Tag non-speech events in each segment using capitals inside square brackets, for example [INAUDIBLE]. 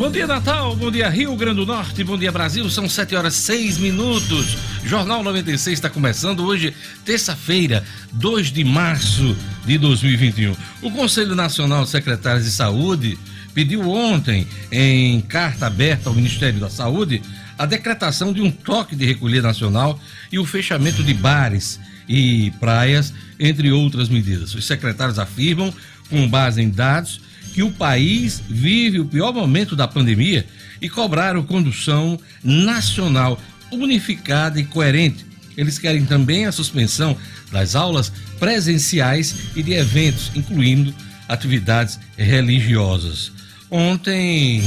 Bom dia, Natal. Bom dia, Rio Grande do Norte. Bom dia, Brasil. São 7 horas 6 minutos. Jornal 96 está começando hoje, terça-feira, 2 de março de 2021. O Conselho Nacional de Secretários de Saúde pediu ontem, em carta aberta ao Ministério da Saúde, a decretação de um toque de recolher nacional e o fechamento de bares e praias, entre outras medidas. Os secretários afirmam, com base em dados, que o país vive o pior momento da pandemia e cobraram condução nacional unificada e coerente. Eles querem também a suspensão das aulas presenciais e de eventos, incluindo atividades religiosas. Ontem,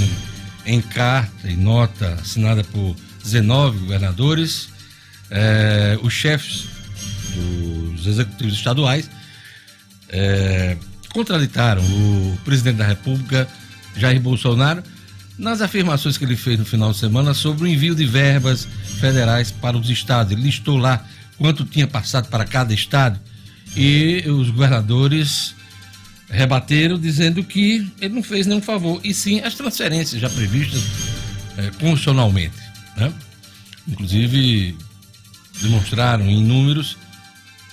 em carta e nota assinada por 19 governadores, eh, os chefes dos executivos estaduais eh, contraditaram o presidente da República, Jair Bolsonaro, nas afirmações que ele fez no final de semana sobre o envio de verbas federais para os estados. Ele listou lá quanto tinha passado para cada estado e os governadores rebateram dizendo que ele não fez nenhum favor, e sim as transferências já previstas é, constitucionalmente. Né? Inclusive, demonstraram em números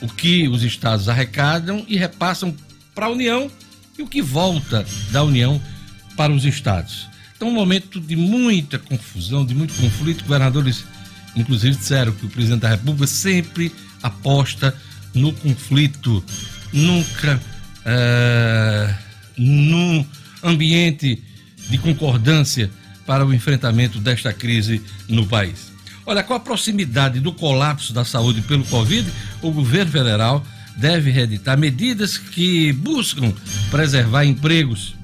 o que os estados arrecadam e repassam para a União e o que volta da União para os estados. Então, um momento de muita confusão, de muito conflito. Governadores, inclusive, disseram que o presidente da República sempre aposta no conflito, nunca é, num ambiente de concordância para o enfrentamento desta crise no país. Olha, com a proximidade do colapso da saúde pelo Covid, o governo federal deve reeditar medidas que buscam preservar empregos.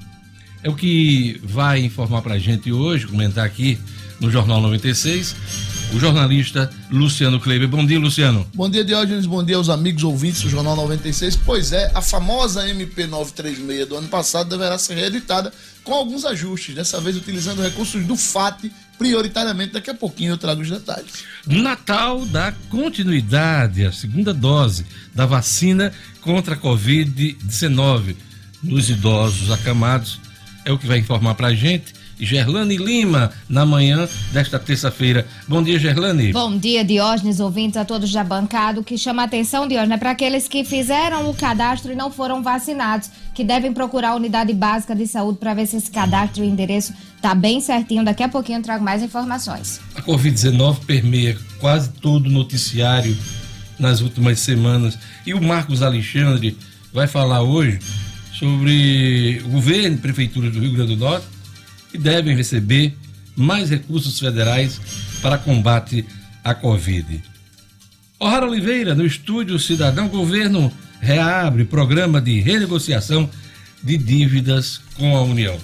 É o que vai informar para a gente hoje, comentar aqui no Jornal 96, o jornalista Luciano Kleber. Bom dia, Luciano. Bom dia, Diógenes. Bom dia aos amigos ouvintes do Jornal 96. Pois é, a famosa MP 936 do ano passado deverá ser reeditada com alguns ajustes, dessa vez utilizando recursos do FAT prioritariamente. Daqui a pouquinho eu trago os detalhes. Natal dá continuidade à segunda dose da vacina contra a Covid-19 nos idosos acamados. É o que vai informar para a gente Gerlane Lima, na manhã desta terça-feira. Bom dia, Gerlane. Bom dia, Diógenes, ouvintes a todos da bancada. O que chama a atenção, Diógenes, é para aqueles que fizeram o cadastro e não foram vacinados, que devem procurar a unidade básica de saúde para ver se esse cadastro e o endereço está bem certinho. Daqui a pouquinho eu trago mais informações. A Covid-19 permeia quase todo o noticiário nas últimas semanas. E o Marcos Alexandre vai falar hoje sobre o governo e prefeitura do Rio Grande do Norte que devem receber mais recursos federais para combate à Covid. O'Hara Oliveira, no estúdio Cidadão Governo, reabre programa de renegociação de dívidas com a União.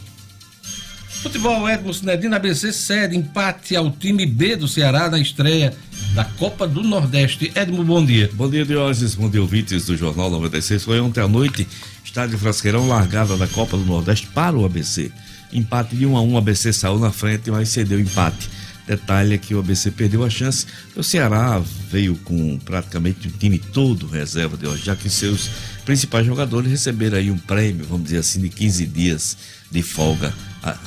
Futebol Edmo Sinedino ABC cede empate ao time B do Ceará na estreia da Copa do Nordeste. Edmo, bom dia. Bom dia, Diógenes. Bom dia, ouvintes do Jornal 96. Foi ontem à noite, estádio Frasqueirão, largada da Copa do Nordeste para o ABC. Empate de 1 a 1 o ABC saiu na frente, mas cedeu empate. Detalhe é que o ABC perdeu a chance. O Ceará veio com praticamente o time todo reserva de hoje, já que seus principais jogadores receberam aí um prêmio, vamos dizer assim, de 15 dias de folga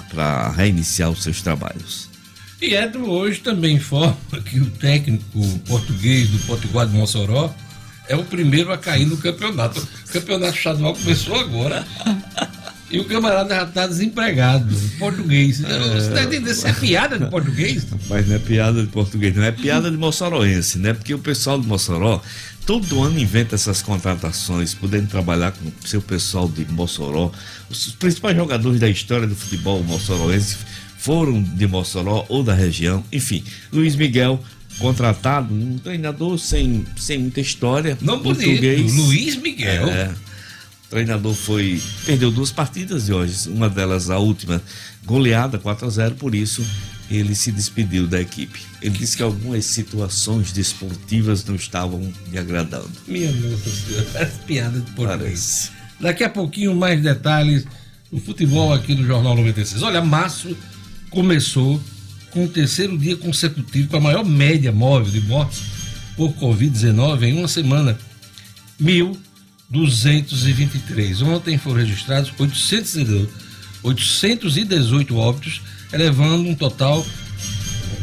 para reiniciar os seus trabalhos. E Edmo hoje também informa que o técnico português do Potiguar de Mossoró é o primeiro a cair no campeonato. O campeonato estadual começou agora. [LAUGHS] E o camarada já está desempregado, português. É... Você está entendendo? Isso é piada de português? Mas não é piada de português, não é piada de moçoroense, né? Porque o pessoal de Mossoró todo ano inventa essas contratações, podendo trabalhar com o seu pessoal de Mossoró. Os principais jogadores da história do futebol moçoroense foram de Mossoró ou da região. Enfim, Luiz Miguel contratado, um treinador sem, sem muita história. Não português. Luiz Miguel. É, treinador foi perdeu duas partidas de hoje, uma delas a última goleada 4 a 0, por isso ele se despediu da equipe. Ele disse que algumas situações desportivas não estavam lhe agradando. Minha nossa senhora, [LAUGHS] parece piada de português. Daqui a pouquinho mais detalhes do futebol aqui no Jornal 96. Olha, março começou com o terceiro dia consecutivo com a maior média móvel de mortes por Covid-19 em uma semana. Mil 223. Ontem foram registrados 802, 818 óbitos, elevando um total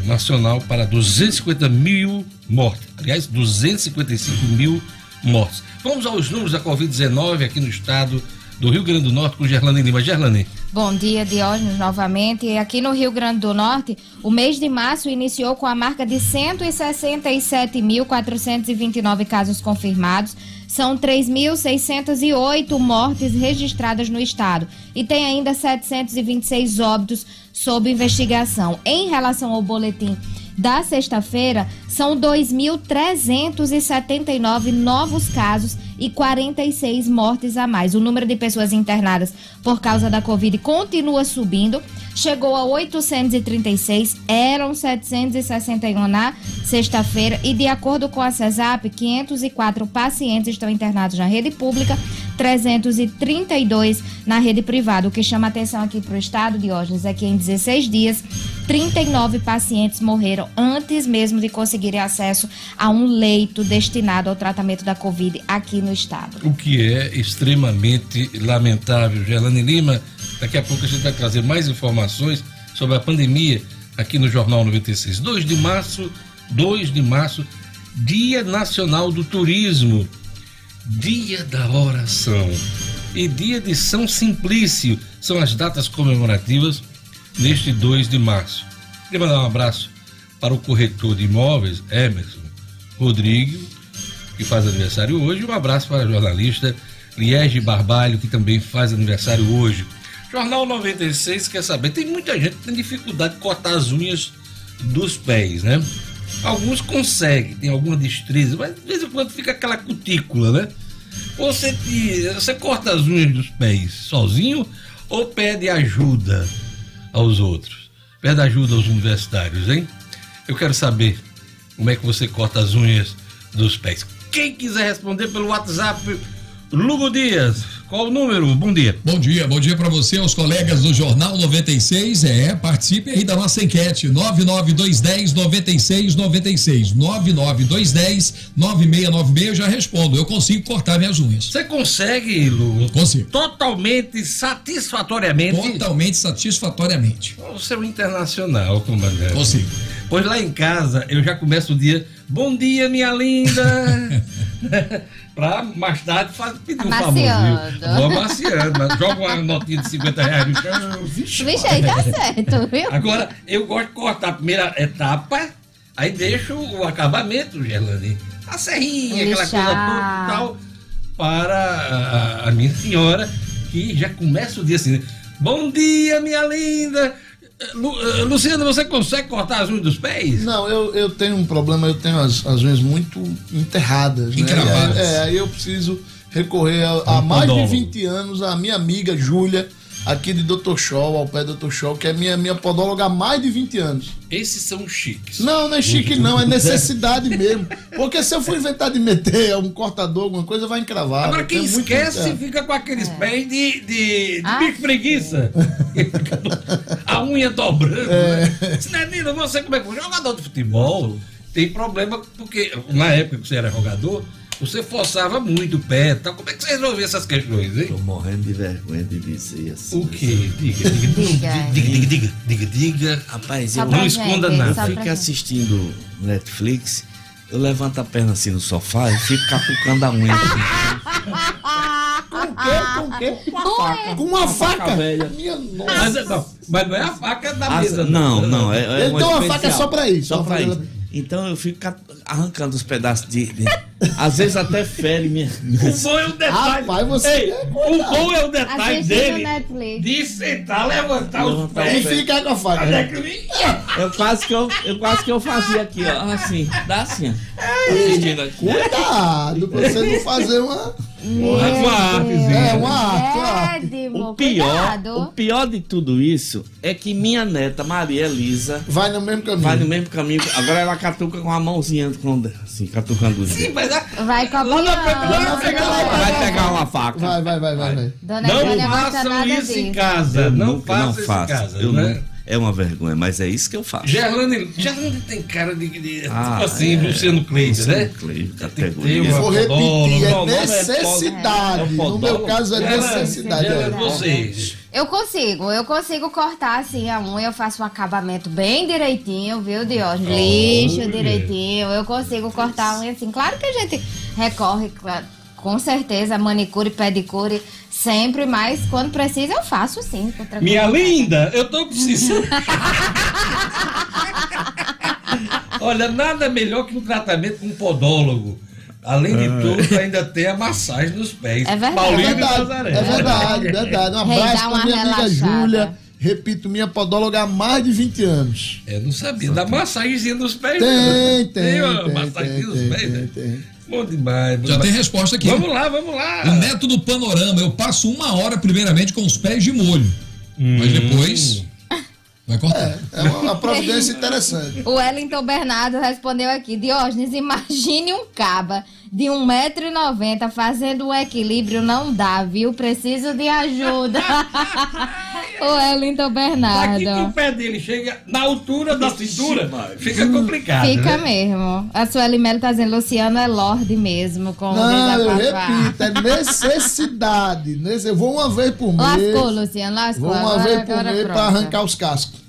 nacional para 250 mil mortes. Aliás, 255 mil mortes. Vamos aos números da Covid-19 aqui no estado do Rio Grande do Norte com Gerlane Lima. Gerlane. Bom dia, Diógenes, novamente. Aqui no Rio Grande do Norte, o mês de março iniciou com a marca de 167.429 casos confirmados. São 3.608 mortes registradas no estado. E tem ainda 726 óbitos sob investigação. Em relação ao boletim da sexta-feira, são 2.379 novos casos e 46 mortes a mais. O número de pessoas internadas por causa da Covid continua subindo, chegou a 836, eram 761 na sexta-feira e de acordo com a CESAP, 504 pacientes estão internados na rede pública, 332 na rede privada. O que chama atenção aqui para o estado, Diógenes, é que em 16 dias, 39 pacientes morreram antes mesmo de conseguirem acesso a um leito destinado ao tratamento da Covid aqui no estado. O que é extremamente lamentável. Gelane Lima, daqui a pouco a gente vai trazer mais informações sobre a pandemia aqui no Jornal 96. 2 de março, 2 de março, Dia Nacional do Turismo, Dia da Oração e Dia de São Simplício são as datas comemorativas neste 2 de março. Queria mandar um abraço para o corretor de imóveis, Emerson Rodrigo, que faz aniversário hoje. Um abraço para a jornalista Liege Barbalho, que também faz aniversário hoje. Jornal 96 quer saber, tem muita gente que tem dificuldade de cortar as unhas dos pés, né? Alguns conseguem, tem alguma destreza, mas de vez em quando fica aquela cutícula, né? Você, te, você corta as unhas dos pés sozinho ou pede ajuda aos outros? Pede ajuda aos universitários, hein? Eu quero saber como é que você corta as unhas dos pés. Quem quiser responder pelo WhatsApp, Lugo Dias, qual o número? Bom dia. Bom dia, bom dia para você, aos colegas do Jornal 96. É, participe aí da nossa enquete. 99210 9696. 99210 9696. Eu já respondo. Eu consigo cortar minhas unhas. Você consegue, Lugo? Consigo. Totalmente, satisfatoriamente. Totalmente satisfatoriamente. Você é um internacional, comandante. Consigo. Pois lá em casa eu já começo o dia. Bom dia, minha linda! [LAUGHS] pra mais tarde faz, pedir um favor, viu? Vou amaciando, joga uma notinha de 50 reais no chão. Vixe, [LAUGHS] Vixe aí tá certo, viu? Agora, eu gosto de cortar a primeira etapa, aí deixo o acabamento, Gerlane. A serrinha, aquela coisa toda e tal, para a, a minha senhora, que já começa o dia assim. Bom dia, minha linda! Lu, uh, Luciano, você consegue cortar as unhas dos pés? Não, eu, eu tenho um problema, eu tenho as, as unhas muito enterradas. Encravadas. Né? É, aí eu preciso recorrer a, a mais de 20 anos a minha amiga Júlia, aqui de Dr. Show, ao pé do Dr. Show, que é minha, minha podóloga há mais de 20 anos. Esses são chiques. Não, não é chique não, é necessidade [LAUGHS] mesmo. Porque se eu for inventar de meter um cortador, alguma coisa, vai encravar. Agora quem Tem muito- esquece é. fica com aqueles pés de, de, de Ah, bicho preguiça. [LAUGHS] a unha dobrando. Né? Sinanina, você como é que foi? Jogador de futebol tem problema porque na época que você era jogador, você forçava muito o pé. Tal. Como é que você resolvia essas questões, hein? Tô morrendo de vergonha de dizer assim. O quê? Diga, diga, diga, diga, diga, diga, diga. Rapaz, eu não esconda nada. gente. assistindo Netflix, eu levanto a perna assim no sofá e fico capucando a unha. [LAUGHS] Com o quê? Com o quê? Com uma faca. Com uma faca? velha. Minha nossa. Mas, não, mas não é a faca da mesa. não, não, é, é Ele tem uma faca especial. só pra isso, Só pra- isso. Então eu fico ca- arrancando os pedaços de. de- às vezes até fere minha. O bom é o detalhe. Rapaz, você Ei, é o bom é o detalhe dele de sentar, levantar os Levantar pés. E ficar com a faca. Até que ele- Eu quase que eu, eu quase que eu fazia aqui, ó. Assim, dá assim, ó. Assistindo aqui. Cuidado pra você não fazer uma. Uma artezinha. É, uma arte. uma arte. Édimo, O pior, cuidado. o pior de tudo isso é que minha neta, Maria Elisa, Vai no mesmo caminho. vai no mesmo caminho. Agora ela catuca com a mãozinha, com, assim, catucando os Sim, mas a- Vai. Vai pegar lá, Vai pegar uma faca. Vai, vai, vai, vai, vai. Dona não façam isso em casa. Eu não nunca- façam isso em casa. Eu né? não- é uma vergonha, mas é isso que eu faço. Gerlane, Gerlane tem cara de, de Ah, tipo assim, é. Luciano Luciano né? Que categoria. Eu vou repetir, é não, necessidade. É No meu caso é Gerlane, necessidade. Gerlane, é. você, Eu consigo, eu consigo cortar assim a unha, eu faço um acabamento bem direitinho, viu, Diógenes? Lixo direitinho, eu consigo cortar a unha assim. Claro que a gente recorre, com certeza, manicure, pedicure, sempre, mas quando precisa eu faço sim. Minha linda, eu tô precisando. [LAUGHS] Olha, nada melhor que um tratamento com um podólogo. Além de tudo, ainda tem a massagem nos pés. É verdade. Paulinho é verdade, é verdade, verdade. Um abraço pra minha amiga Júlia. Repito, minha podóloga há mais de 20 anos. Eu não sabia. Da massagenzinha nos pés. Tem, né? tem. Tem uma massagem nos pés, né? Tem. Bom demais. Bom Já demais. tem resposta aqui. Vamos lá, vamos lá. O método panorama, eu passo uma hora primeiramente com os pés de molho. Mas Hum. depois. Vai cortar. É uma, uma providência interessante. O Wellington Bernardo respondeu aqui: Diógenes, imagine um caba de 1,90m fazendo um equilíbrio, não dá, viu? Preciso de ajuda. [LAUGHS] o Wellington Daqui que o Bernardo. pé dele chega na altura da cintura, fica complicado. Fica né? mesmo. A Sueli Melo tá dizendo: Luciano é Lorde mesmo, com o Não, eu repito, é necessidade. Nesse- Eu vou uma vez por mês. Lascou, Luciano, lascou. Vou uma Agora- vez por agora mês pra arrancar os cascos.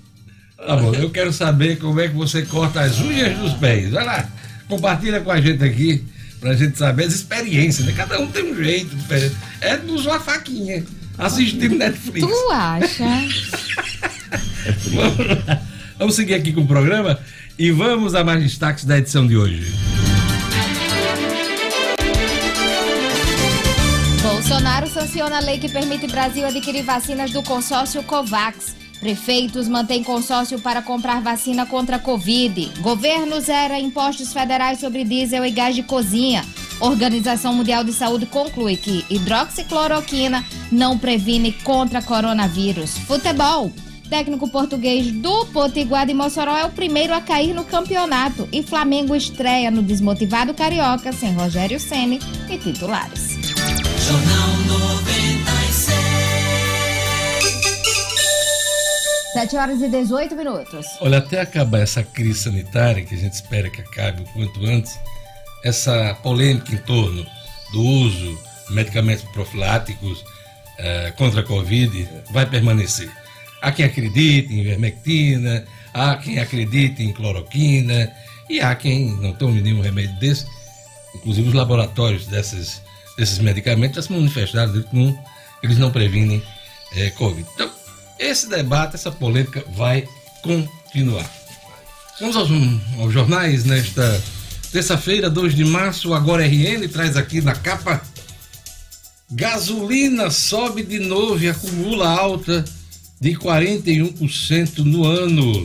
Tá bom, eu quero saber como é que você corta as unhas dos pés. Vai lá, compartilha com a gente aqui, pra gente saber as experiências, né? Cada um tem um jeito diferente. É de usar a faquinha, assistindo Netflix. Tu acha? Vamos, lá. Vamos seguir aqui com o programa e vamos a mais destaques da edição de hoje. Bolsonaro sanciona a lei que permite Brasil adquirir vacinas do consórcio COVAX. Prefeitos mantêm consórcio para comprar vacina contra a Covid. Governo zera impostos federais sobre diesel e gás de cozinha. Organização Mundial de Saúde conclui que hidroxicloroquina não previne contra coronavírus. Futebol. Técnico português do Potiguar de Mossoró é o primeiro a cair no campeonato e Flamengo estreia no desmotivado Carioca sem Rogério Ceni e titulares. Jornal 96. 7 horas e 18 minutos. Olha, até acabar essa crise sanitária, que a gente espera que acabe o quanto antes, essa polêmica em torno do uso de medicamentos profiláticos eh, contra a Covid vai permanecer. Há quem acredite em ivermectina, há quem acredite em cloroquina e há quem não tome nenhum remédio desse. Inclusive os laboratórios desses, desses medicamentos já se manifestaram dizendo que não, eles não previnem eh, Covid. Então, esse debate, essa polêmica vai continuar. Vamos aos, aos jornais nesta terça-feira, 2 de março. Agora RN traz aqui na capa: gasolina sobe de novo e acumula alta de 41% no ano.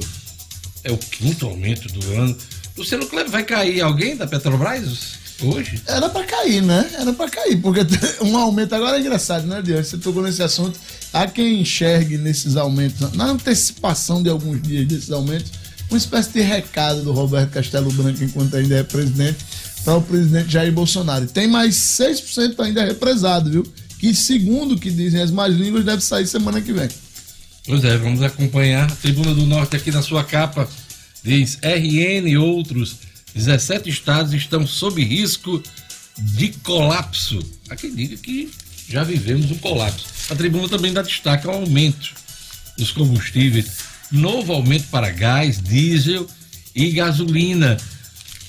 É o quinto aumento do ano. Luciano Kleber, vai cair alguém da Petrobras hoje? Era pra cair, né? Era pra cair, porque [LAUGHS] um aumento agora é engraçado, né, Diante? Você tocou nesse assunto. Há quem enxergue nesses aumentos, na antecipação de alguns dias desses aumentos, uma espécie de recado do Roberto Castelo Branco, enquanto ainda é presidente, para o presidente Jair Bolsonaro. Tem mais 6% ainda represado, viu? Que, segundo o que dizem as más línguas, deve sair semana que vem. Pois é, vamos acompanhar. A Tribuna do Norte aqui na sua capa diz: RN e outros 17 estados estão sob risco de colapso. Há quem diga que já vivemos um colapso. A tribuna também dá destaque ao aumento dos combustíveis, novo aumento para gás, diesel e gasolina.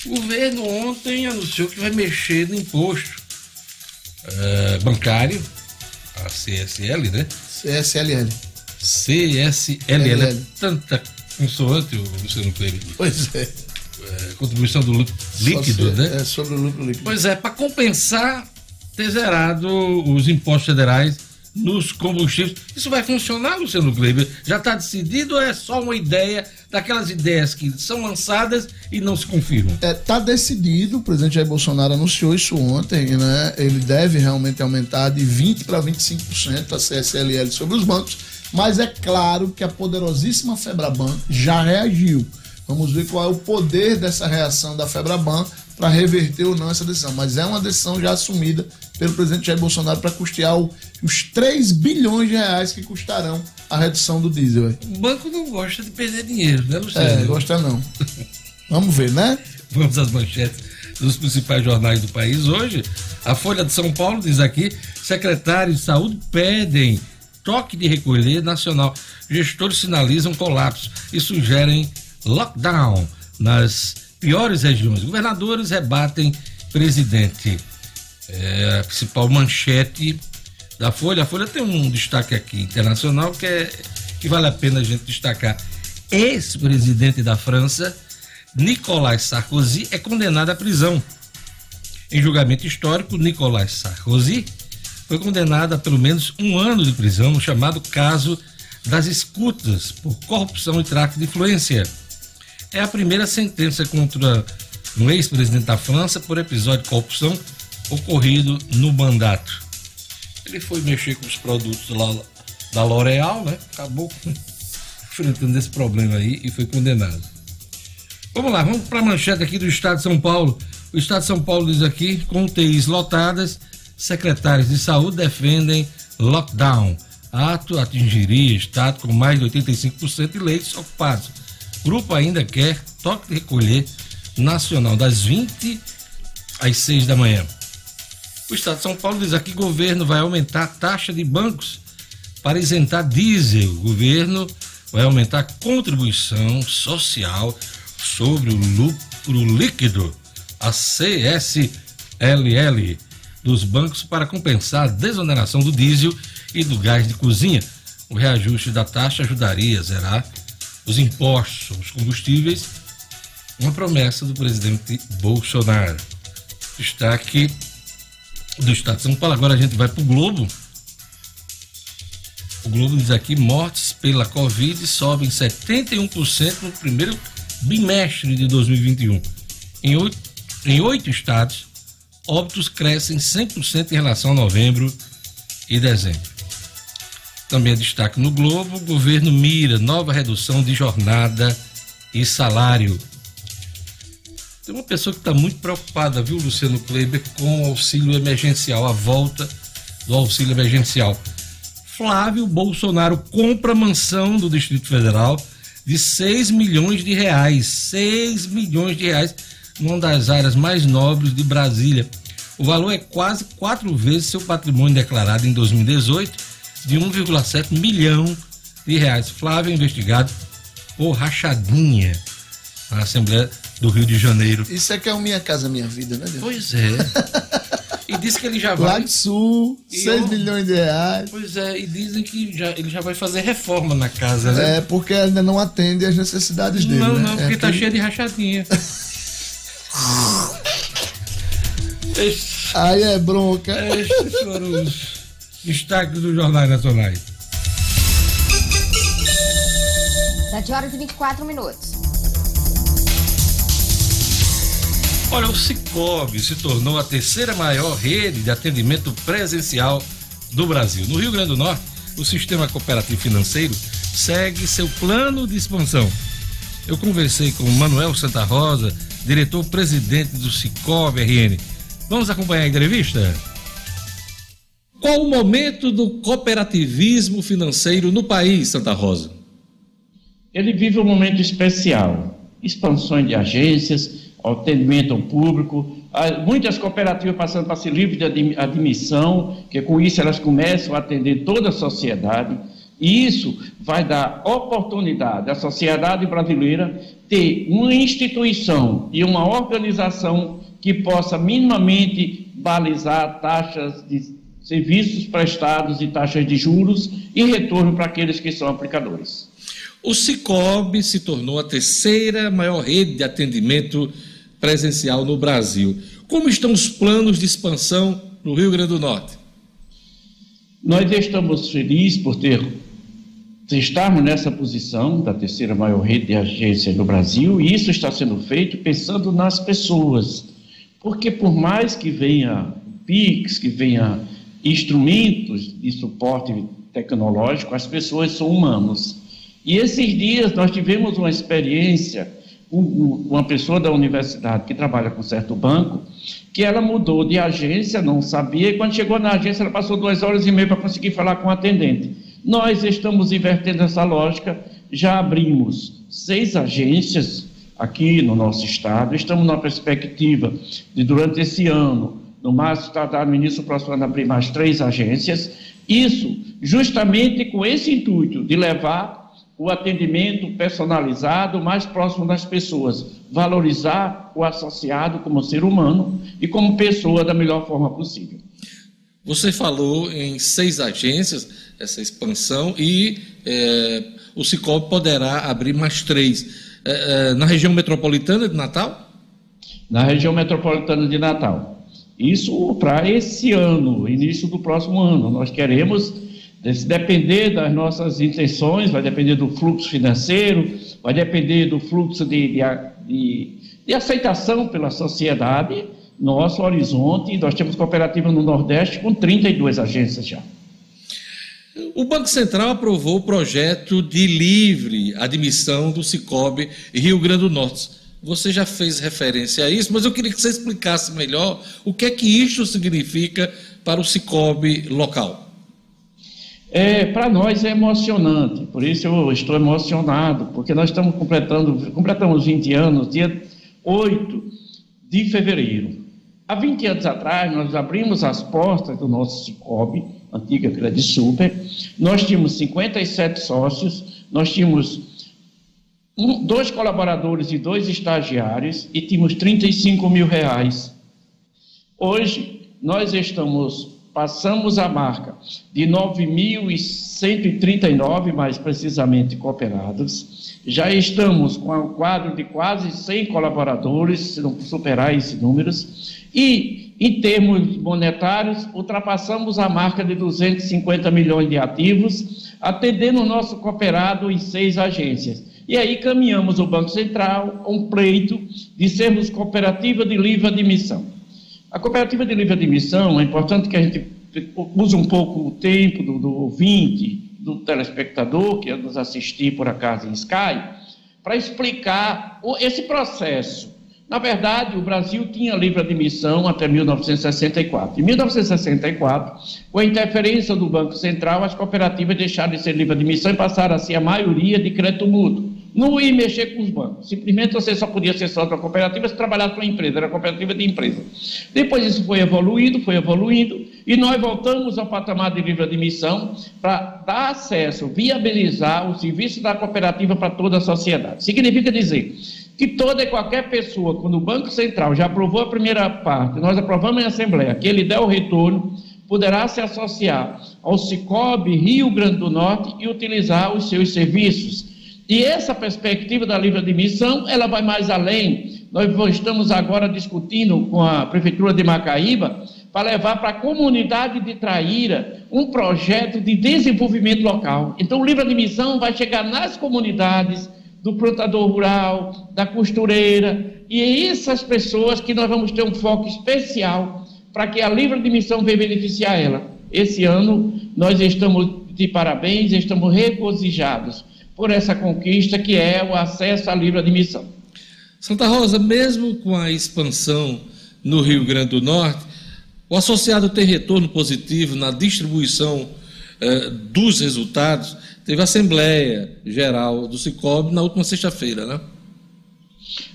O governo ontem anunciou que vai mexer no imposto eh, bancário, a CSL, né? CSLL. CSLL. É tanta consoante, o Luciano Kleber. Pois é. É, contribuição do lucro líquido, né? É sobre o lucro líquido. Pois é, para compensar ter zerado os impostos federais nos combustíveis. Isso vai funcionar, Luciano Kleber? Já está decidido ou é só uma ideia daquelas ideias que são lançadas e não se confirmam? É, tá decidido, o presidente Jair Bolsonaro anunciou isso ontem, né? Ele deve realmente aumentar de 20 para 25% a CSLL sobre os bancos, mas é claro que a poderosíssima Febraban já reagiu. Vamos ver qual é o poder dessa reação da Febraban para reverter ou não essa decisão. Mas é uma decisão já assumida pelo presidente Jair Bolsonaro para custear o- os 3 bilhões de reais que custarão a redução do diesel. O banco não gosta de perder dinheiro, né, Luciano? É, gosta não. [LAUGHS] Vamos ver, né? Vamos às manchetes dos principais jornais do país hoje. A Folha de São Paulo diz aqui: secretários de saúde pedem toque de recolher nacional. Gestores sinalizam colapso e sugerem lockdown nas piores regiões. Governadores rebatem presidente. É a principal manchete da Folha. A Folha tem um destaque aqui internacional que, é, que vale a pena a gente destacar. Ex-presidente da França, Nicolas Sarkozy, é condenado à prisão. Em julgamento histórico, Nicolas Sarkozy foi condenado a pelo menos um ano de prisão no chamado caso das escutas por corrupção e tráfico de influência. É a primeira sentença contra um ex-presidente da França por episódio de corrupção ocorrido no mandato. Ele foi mexer com os produtos lá da L'Oréal, né? Acabou [LAUGHS] enfrentando esse problema aí e foi condenado. Vamos lá, vamos para a manchete aqui do Estado de São Paulo. O Estado de São Paulo diz aqui, com UTIs lotadas, secretários de saúde defendem lockdown. Ato atingiria estado com mais de 85% de leitos ocupados. Grupo ainda quer toque de recolher nacional das 20 às 6 da manhã. O Estado de São Paulo diz aqui que o governo vai aumentar a taxa de bancos para isentar diesel. O governo vai aumentar a contribuição social sobre o lucro líquido, a CSLL dos bancos para compensar a desoneração do diesel e do gás de cozinha. O reajuste da taxa ajudaria a zerar os impostos sobre os combustíveis, uma promessa do presidente Bolsonaro. Destaque do Estado de São Paulo. Agora a gente vai para o Globo. O Globo diz aqui: mortes pela Covid sobem 71% no primeiro bimestre de 2021. Em oito, em oito estados, óbitos crescem 100% em relação a novembro e dezembro. Também é destaque no Globo: o governo mira nova redução de jornada e salário. Tem uma pessoa que está muito preocupada, viu, Luciano Kleber, com o auxílio emergencial, a volta do auxílio emergencial. Flávio Bolsonaro compra mansão do Distrito Federal de 6 milhões de reais. 6 milhões de reais numa das áreas mais nobres de Brasília. O valor é quase quatro vezes seu patrimônio declarado em 2018, de 1,7 milhão de reais. Flávio é investigado por rachadinha na Assembleia do Rio de Janeiro. Isso é que é o Minha Casa Minha Vida, né? Deus? Pois é. E disse que ele já vai. Lago Sul, E 6 eu- milhões de reais. Pois é, e dizem que já, ele já vai fazer reforma na casa, né? É porque ainda não atende às necessidades dele. não, né? não, porque é tá aquele- cheio de rachadinha. [LAUGHS] Aí é bronca. estes foram os destaques dos jornais nacionais. 7 horas e 24 minutos. Olha, o Cicobi se tornou a terceira maior rede de atendimento presencial do Brasil. No Rio Grande do Norte, o sistema cooperativo financeiro segue seu plano de expansão. Eu conversei com o Manuel Santa Rosa, diretor-presidente do Cicobi RN. Vamos acompanhar a entrevista? Qual o momento do cooperativismo financeiro no país, Santa Rosa? ele vive um momento especial. Expansões de agências, atendimento ao público, muitas cooperativas passando para ser livre de admi- admissão, que com isso elas começam a atender toda a sociedade, e isso vai dar oportunidade à sociedade brasileira ter uma instituição e uma organização que possa minimamente balizar taxas de serviços prestados e taxas de juros e retorno para aqueles que são aplicadores. O Cicobi se tornou a terceira maior rede de atendimento presencial no Brasil. Como estão os planos de expansão no Rio Grande do Norte? Nós estamos felizes por ter estarmos nessa posição da terceira maior rede de agências no Brasil e isso está sendo feito pensando nas pessoas. Porque por mais que venha PIX, que venha instrumentos de suporte tecnológico, as pessoas são humanos. E esses dias nós tivemos uma experiência, um- um- uma pessoa da universidade que trabalha com certo banco, que ela mudou de agência, não sabia, e quando chegou na agência ela passou duas horas e meia para conseguir falar com o atendente. Nós estamos invertendo essa lógica, já abrimos seis agências aqui no nosso estado, estamos na perspectiva de durante esse ano, no máximo tardar no início do próximo ano abrir mais três agências, Isso justamente com esse intuito de levar o atendimento personalizado mais próximo das pessoas, valorizar o associado como ser humano e como pessoa da melhor forma possível. Você falou em seis agências, essa expansão, e é, o Cicobi poderá abrir mais três. É, é, na região metropolitana de Natal? Na região metropolitana de Natal. Isso para esse ano, início do próximo ano. Nós queremos, se depender das nossas intenções, vai depender do fluxo financeiro, vai depender do fluxo de, de, de, de aceitação pela sociedade nosso horizonte, nós temos cooperativa no Nordeste com 32 agências já. O Banco Central aprovou o projeto de livre admissão do Cicobi Rio Grande do Norte. Você já fez referência a isso, mas eu queria que você explicasse melhor o que é que isso significa para o Cicobi local. É, para nós é emocionante, por isso eu estou emocionado, porque nós estamos completando, completamos 20 anos, dia 8 de fevereiro. Há 20 anos atrás, nós abrimos as portas do nosso Cicobi, antiga Credit Super. Nós tínhamos 57 sócios, nós tínhamos um, dois colaboradores e dois estagiários e tínhamos 35 mil reais. Hoje, nós estamos, passamos a marca de 9.139, mais precisamente, cooperados. Já estamos com um quadro de quase 100 colaboradores, se não superar esses números e, em termos monetários, ultrapassamos a marca de 250 milhões de ativos, atendendo o nosso cooperado em seis agências. E aí caminhamos o Banco Central a um pleito de sermos cooperativa de livre admissão. A cooperativa de livre admissão, é importante que a gente use um pouco o tempo do, do ouvinte, do telespectador que nos assistir por acaso em Sky, para explicar esse processo na verdade, o Brasil tinha livre admissão até 1964. Em 1964, com a interferência do Banco Central, as cooperativas deixaram de ser livre admissão e passaram a ser a maioria de crédito mútuo. Não ia mexer com os bancos. Simplesmente você só podia ser sócio da cooperativa se trabalhasse com a empresa, era cooperativa de empresa. Depois isso foi evoluindo, foi evoluindo, e nós voltamos ao patamar de livre admissão para dar acesso, viabilizar o serviço da cooperativa para toda a sociedade. Significa dizer que toda e qualquer pessoa, quando o Banco Central já aprovou a primeira parte, nós aprovamos em Assembleia, que ele der o retorno, poderá se associar ao Cicobi Rio Grande do Norte e utilizar os seus serviços. E essa perspectiva da livre admissão, ela vai mais além. Nós estamos agora discutindo com a Prefeitura de Macaíba para levar para a comunidade de Traíra um projeto de desenvolvimento local. Então, o livre admissão vai chegar nas comunidades, do plantador rural, da costureira, e é essas pessoas que nós vamos ter um foco especial para que a livre admissão venha beneficiar ela. Esse ano nós estamos de parabéns, estamos regozijados por essa conquista que é o acesso à livre admissão. Santa Rosa, mesmo com a expansão no Rio Grande do Norte, o associado tem retorno positivo na distribuição eh, dos resultados Teve a Assembleia Geral do Cicobi na última sexta-feira, né?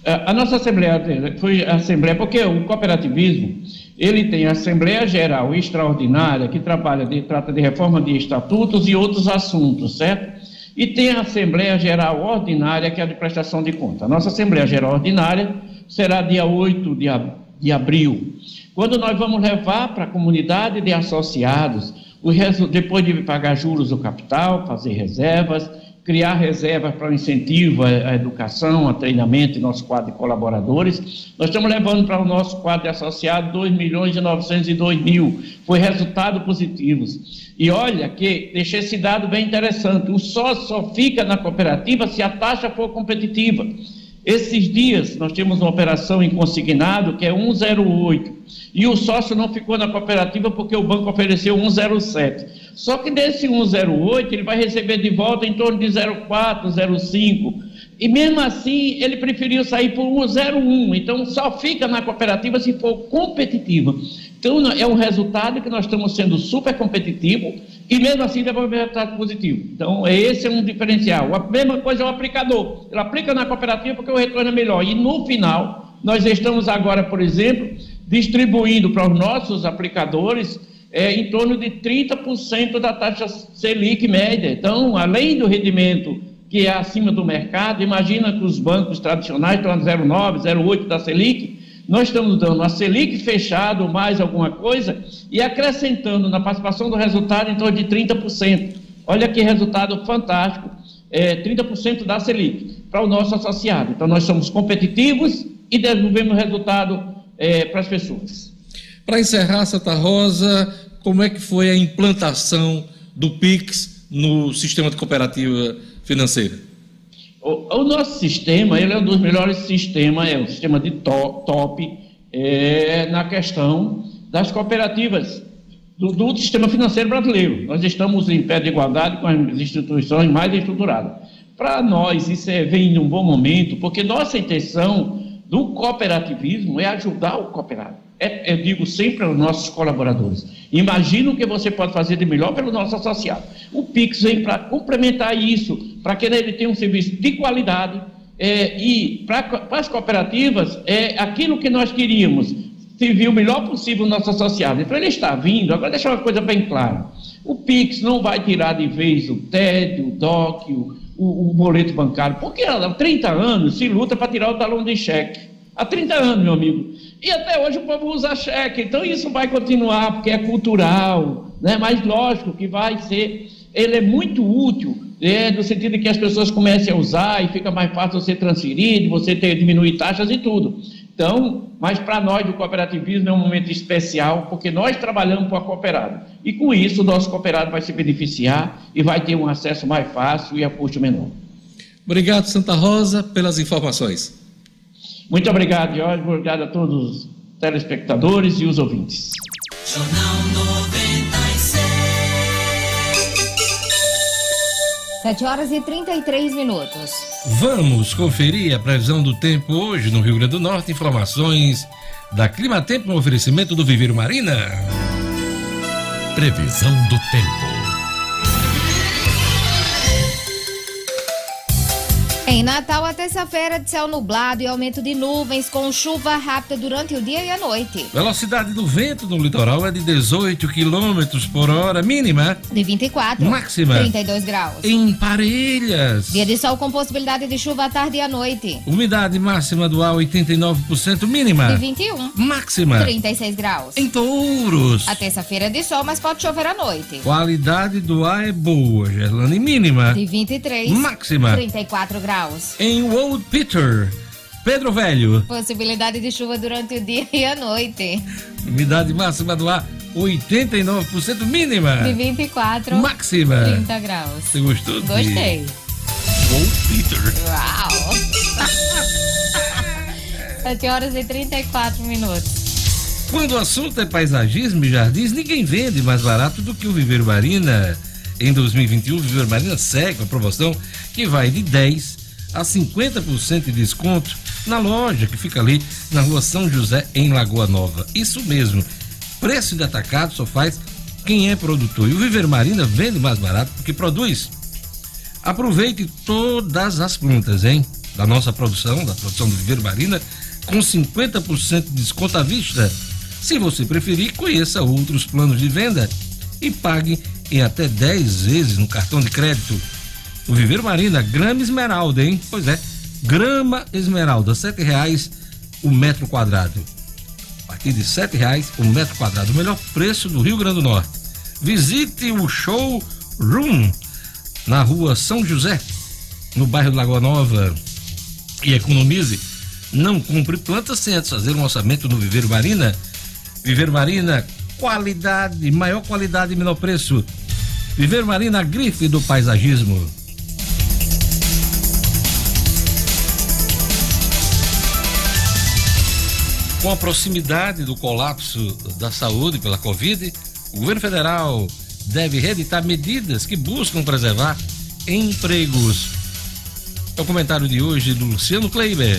É, a nossa Assembleia foi a Assembleia, porque o cooperativismo, ele tem a Assembleia Geral Extraordinária, que trabalha de, trata de reforma de estatutos e outros assuntos, certo? E tem a Assembleia Geral Ordinária, que é a de prestação de conta. A nossa Assembleia Geral Ordinária será dia 8 de, de abril, quando nós vamos levar para a comunidade de associados depois de pagar juros do capital, fazer reservas, criar reservas para o incentivo à educação, a treinamento e nosso quadro de colaboradores. Nós estamos levando para o nosso quadro de associado 2 milhões e 902 mil. Foi resultado positivos. E olha que deixei esse dado bem interessante. O sócio só fica na cooperativa se a taxa for competitiva. Esses dias nós temos uma operação em consignado que é 108 e o sócio não ficou na cooperativa porque o banco ofereceu 107. Só que desse 108 ele vai receber de volta em torno de 04, 05. E mesmo assim ele preferiu sair por 101. Então só fica na cooperativa se for competitiva. Então é um resultado que nós estamos sendo super competitivos e mesmo assim devolve um resultado positivo. Então, esse é um diferencial. A mesma coisa é o aplicador. Ele aplica na cooperativa porque o retorno é melhor. E no final, nós estamos agora, por exemplo, distribuindo para os nossos aplicadores é, em torno de 30% da taxa Selic média. Então, além do rendimento que é acima do mercado, imagina que os bancos tradicionais estão a 0,9, 0,8 da Selic, nós estamos dando a Selic fechado mais alguma coisa e acrescentando na participação do resultado em torno de 30%. Olha que resultado fantástico, é, 30% da Selic para o nosso associado. Então nós somos competitivos e desenvolvemos resultado é, para as pessoas. Para encerrar, Santa Rosa, como é que foi a implantação do PIX no sistema de cooperativa financeira? O, o, nosso sistema, ele é um dos melhores sistemas, é um sistema de top, top é, na questão das cooperativas do, do, sistema financeiro brasileiro. Nós estamos em pé de igualdade com as instituições mais estruturadas. Para nós, isso é, vem num bom momento, porque nossa intenção do cooperativismo é ajudar o cooperado. É, eu digo sempre aos nossos colaboradores: imagina o que você pode fazer de melhor pelo nosso associado. O Pix vem para complementar isso, para que ele tenha um serviço de qualidade. É, e para as cooperativas, é aquilo que nós queríamos, servir o melhor possível o nosso associado. Então ele está vindo, agora deixa uma coisa bem clara: o Pix não vai tirar de vez o TED, o DOC, o, o, o boleto bancário, porque há 30 anos se luta para tirar o talão de cheque. Há 30 anos, meu amigo. E até hoje o povo usa cheque. Então isso vai continuar, porque é cultural, né? mas lógico que vai ser. Ele é muito útil, é, no sentido de que as pessoas comecem a usar e fica mais fácil você transferir, você ter, diminuir taxas e tudo. Então, mas para nós do cooperativismo é um momento especial, porque nós trabalhamos com a cooperado. E com isso, o nosso cooperado vai se beneficiar e vai ter um acesso mais fácil e a custo menor. Obrigado, Santa Rosa, pelas informações. Muito obrigado, Jorge. Obrigado a todos os telespectadores e os ouvintes. Jornal 96. 7 horas e 33 minutos. Vamos conferir a previsão do tempo hoje no Rio Grande do Norte. Informações da Clima Tempo no oferecimento do Viveiro Marina. Previsão do tempo. Em Natal, a terça-feira de céu nublado e aumento de nuvens com chuva rápida durante o dia e a noite. Velocidade do vento no litoral é de 18 km por hora, mínima De 24. Máxima. 32 graus. em Parelhas. Dia de sol com possibilidade de chuva à tarde e à noite. Umidade máxima do ar 89%, mínima De 21. máxima 36 graus. em Touros. A terça-feira é de sol, mas pode chover à noite. Qualidade do ar é boa, Gerlane, mínima De 23. máxima 34 graus. Em Old Peter. Pedro Velho. Possibilidade de chuva durante o dia e a noite. Umidade máxima do ar 89%, mínima De 24. máxima. 30 graus. Você gostou? de Gostei. Old Peter. Uau! [LAUGHS] 7 horas e 34 minutos. Quando o assunto é paisagismo e jardins, ninguém vende mais barato do que o Viveiro Marina. Em 2021, o Viveiro Marina segue a promoção que vai de 10 a 50% de desconto na loja que fica ali na rua São José, em Lagoa Nova. Isso mesmo, preço de atacado só faz quem é produtor. E o Viveiro Marina vende mais barato porque produz. Aproveite todas as plantas, hein? Da nossa produção, da produção do Viveiro Marina, com 50% de desconto à vista. Se você preferir, conheça outros planos de venda e pague em até 10 vezes no cartão de crédito. O Viveiro Marina, grama esmeralda, hein? Pois é, grama esmeralda, sete reais o metro quadrado. A partir de sete reais o metro quadrado, o melhor preço do Rio Grande do Norte. Visite o Show Room na rua São José, no bairro de Lagoa Nova e economize. Não compre plantas sem antes fazer um orçamento no Viveiro Marina. Viveiro Marina, qualidade, maior qualidade e menor preço. Viveiro Marina, grife do paisagismo. Com a proximidade do colapso da saúde pela Covid, o governo federal deve reeditar medidas que buscam preservar empregos. É o comentário de hoje do Luciano Kleiber.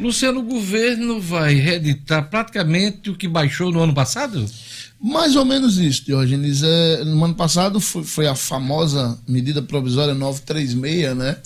Luciano, o governo vai reeditar praticamente o que baixou no ano passado? Mais ou menos isso, Diógenes. É, no ano passado foi, foi, a famosa medida provisória 936, né?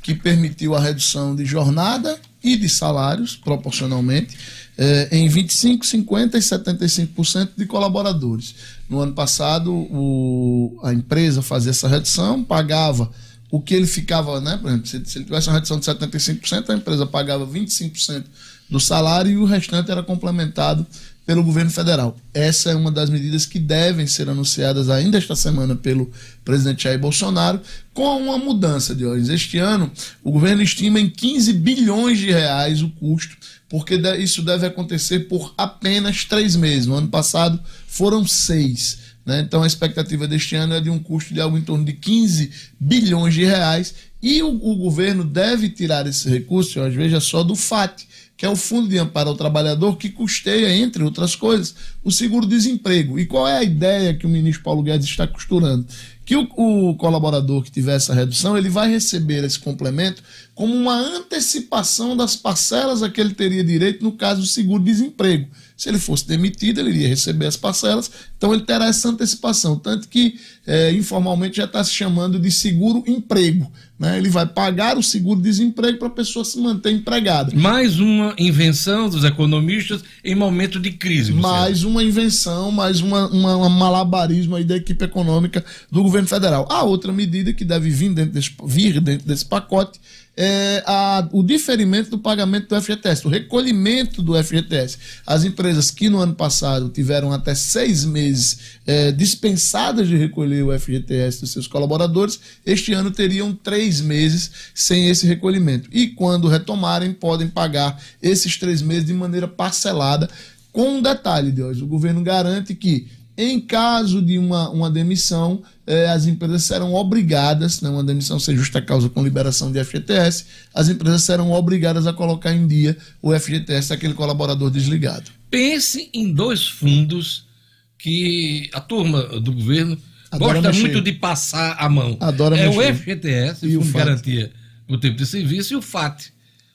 Que permitiu a redução de jornada e de salários, proporcionalmente, é, em 25%, 50% e 75% de colaboradores. No ano passado, o, a empresa fazia essa redução, pagava o que ele ficava, né? Por exemplo, se, se ele tivesse uma redução de 75%, a empresa pagava 25% do salário e o restante era complementado pelo governo federal. Essa é uma das medidas que devem ser anunciadas ainda esta semana pelo presidente Jair Bolsonaro, com uma mudança de ordens. Este ano, o governo estima em 15 bilhões de reais o custo, porque isso deve acontecer por apenas três meses. No ano passado foram seis. Né? Então a expectativa deste ano é de um custo de algo em torno de 15 bilhões de reais e o, o governo deve tirar esse recurso, às vezes, só do FAT, que é o Fundo de Amparo ao Trabalhador, que custeia, entre outras coisas, o seguro-desemprego. E qual é a ideia que o ministro Paulo Guedes está costurando? Que o, o colaborador que tiver essa redução, ele vai receber esse complemento como uma antecipação das parcelas a que ele teria direito no caso do seguro-desemprego. Se ele fosse demitido, ele iria receber as parcelas, então ele terá essa antecipação. Tanto que é, informalmente já está se chamando de seguro-emprego. Né? Ele vai pagar o seguro-desemprego para a pessoa se manter empregada. Mais uma invenção dos economistas em momento de crise. Mais uma invenção, mais uma, uma, um malabarismo aí da equipe econômica do governo federal. A outra medida que deve vir dentro desse, vir dentro desse pacote é, a, o diferimento do pagamento do FGTS, o recolhimento do FGTS. As empresas que no ano passado tiveram até seis meses é, dispensadas de recolher o FGTS dos seus colaboradores, este ano teriam três meses sem esse recolhimento. E quando retomarem, podem pagar esses três meses de maneira parcelada. Com um detalhe, Deus, o governo garante que em caso de uma, uma demissão, eh, as empresas serão obrigadas, né, uma demissão sem justa causa com liberação de FGTS, as empresas serão obrigadas a colocar em dia o FGTS daquele colaborador desligado. Pense em dois fundos que a turma do governo Adora gosta mexer. muito de passar a mão. Adora é mexer. o FGTS, e o Fundo de Garantia do Tempo de Serviço, e o FAT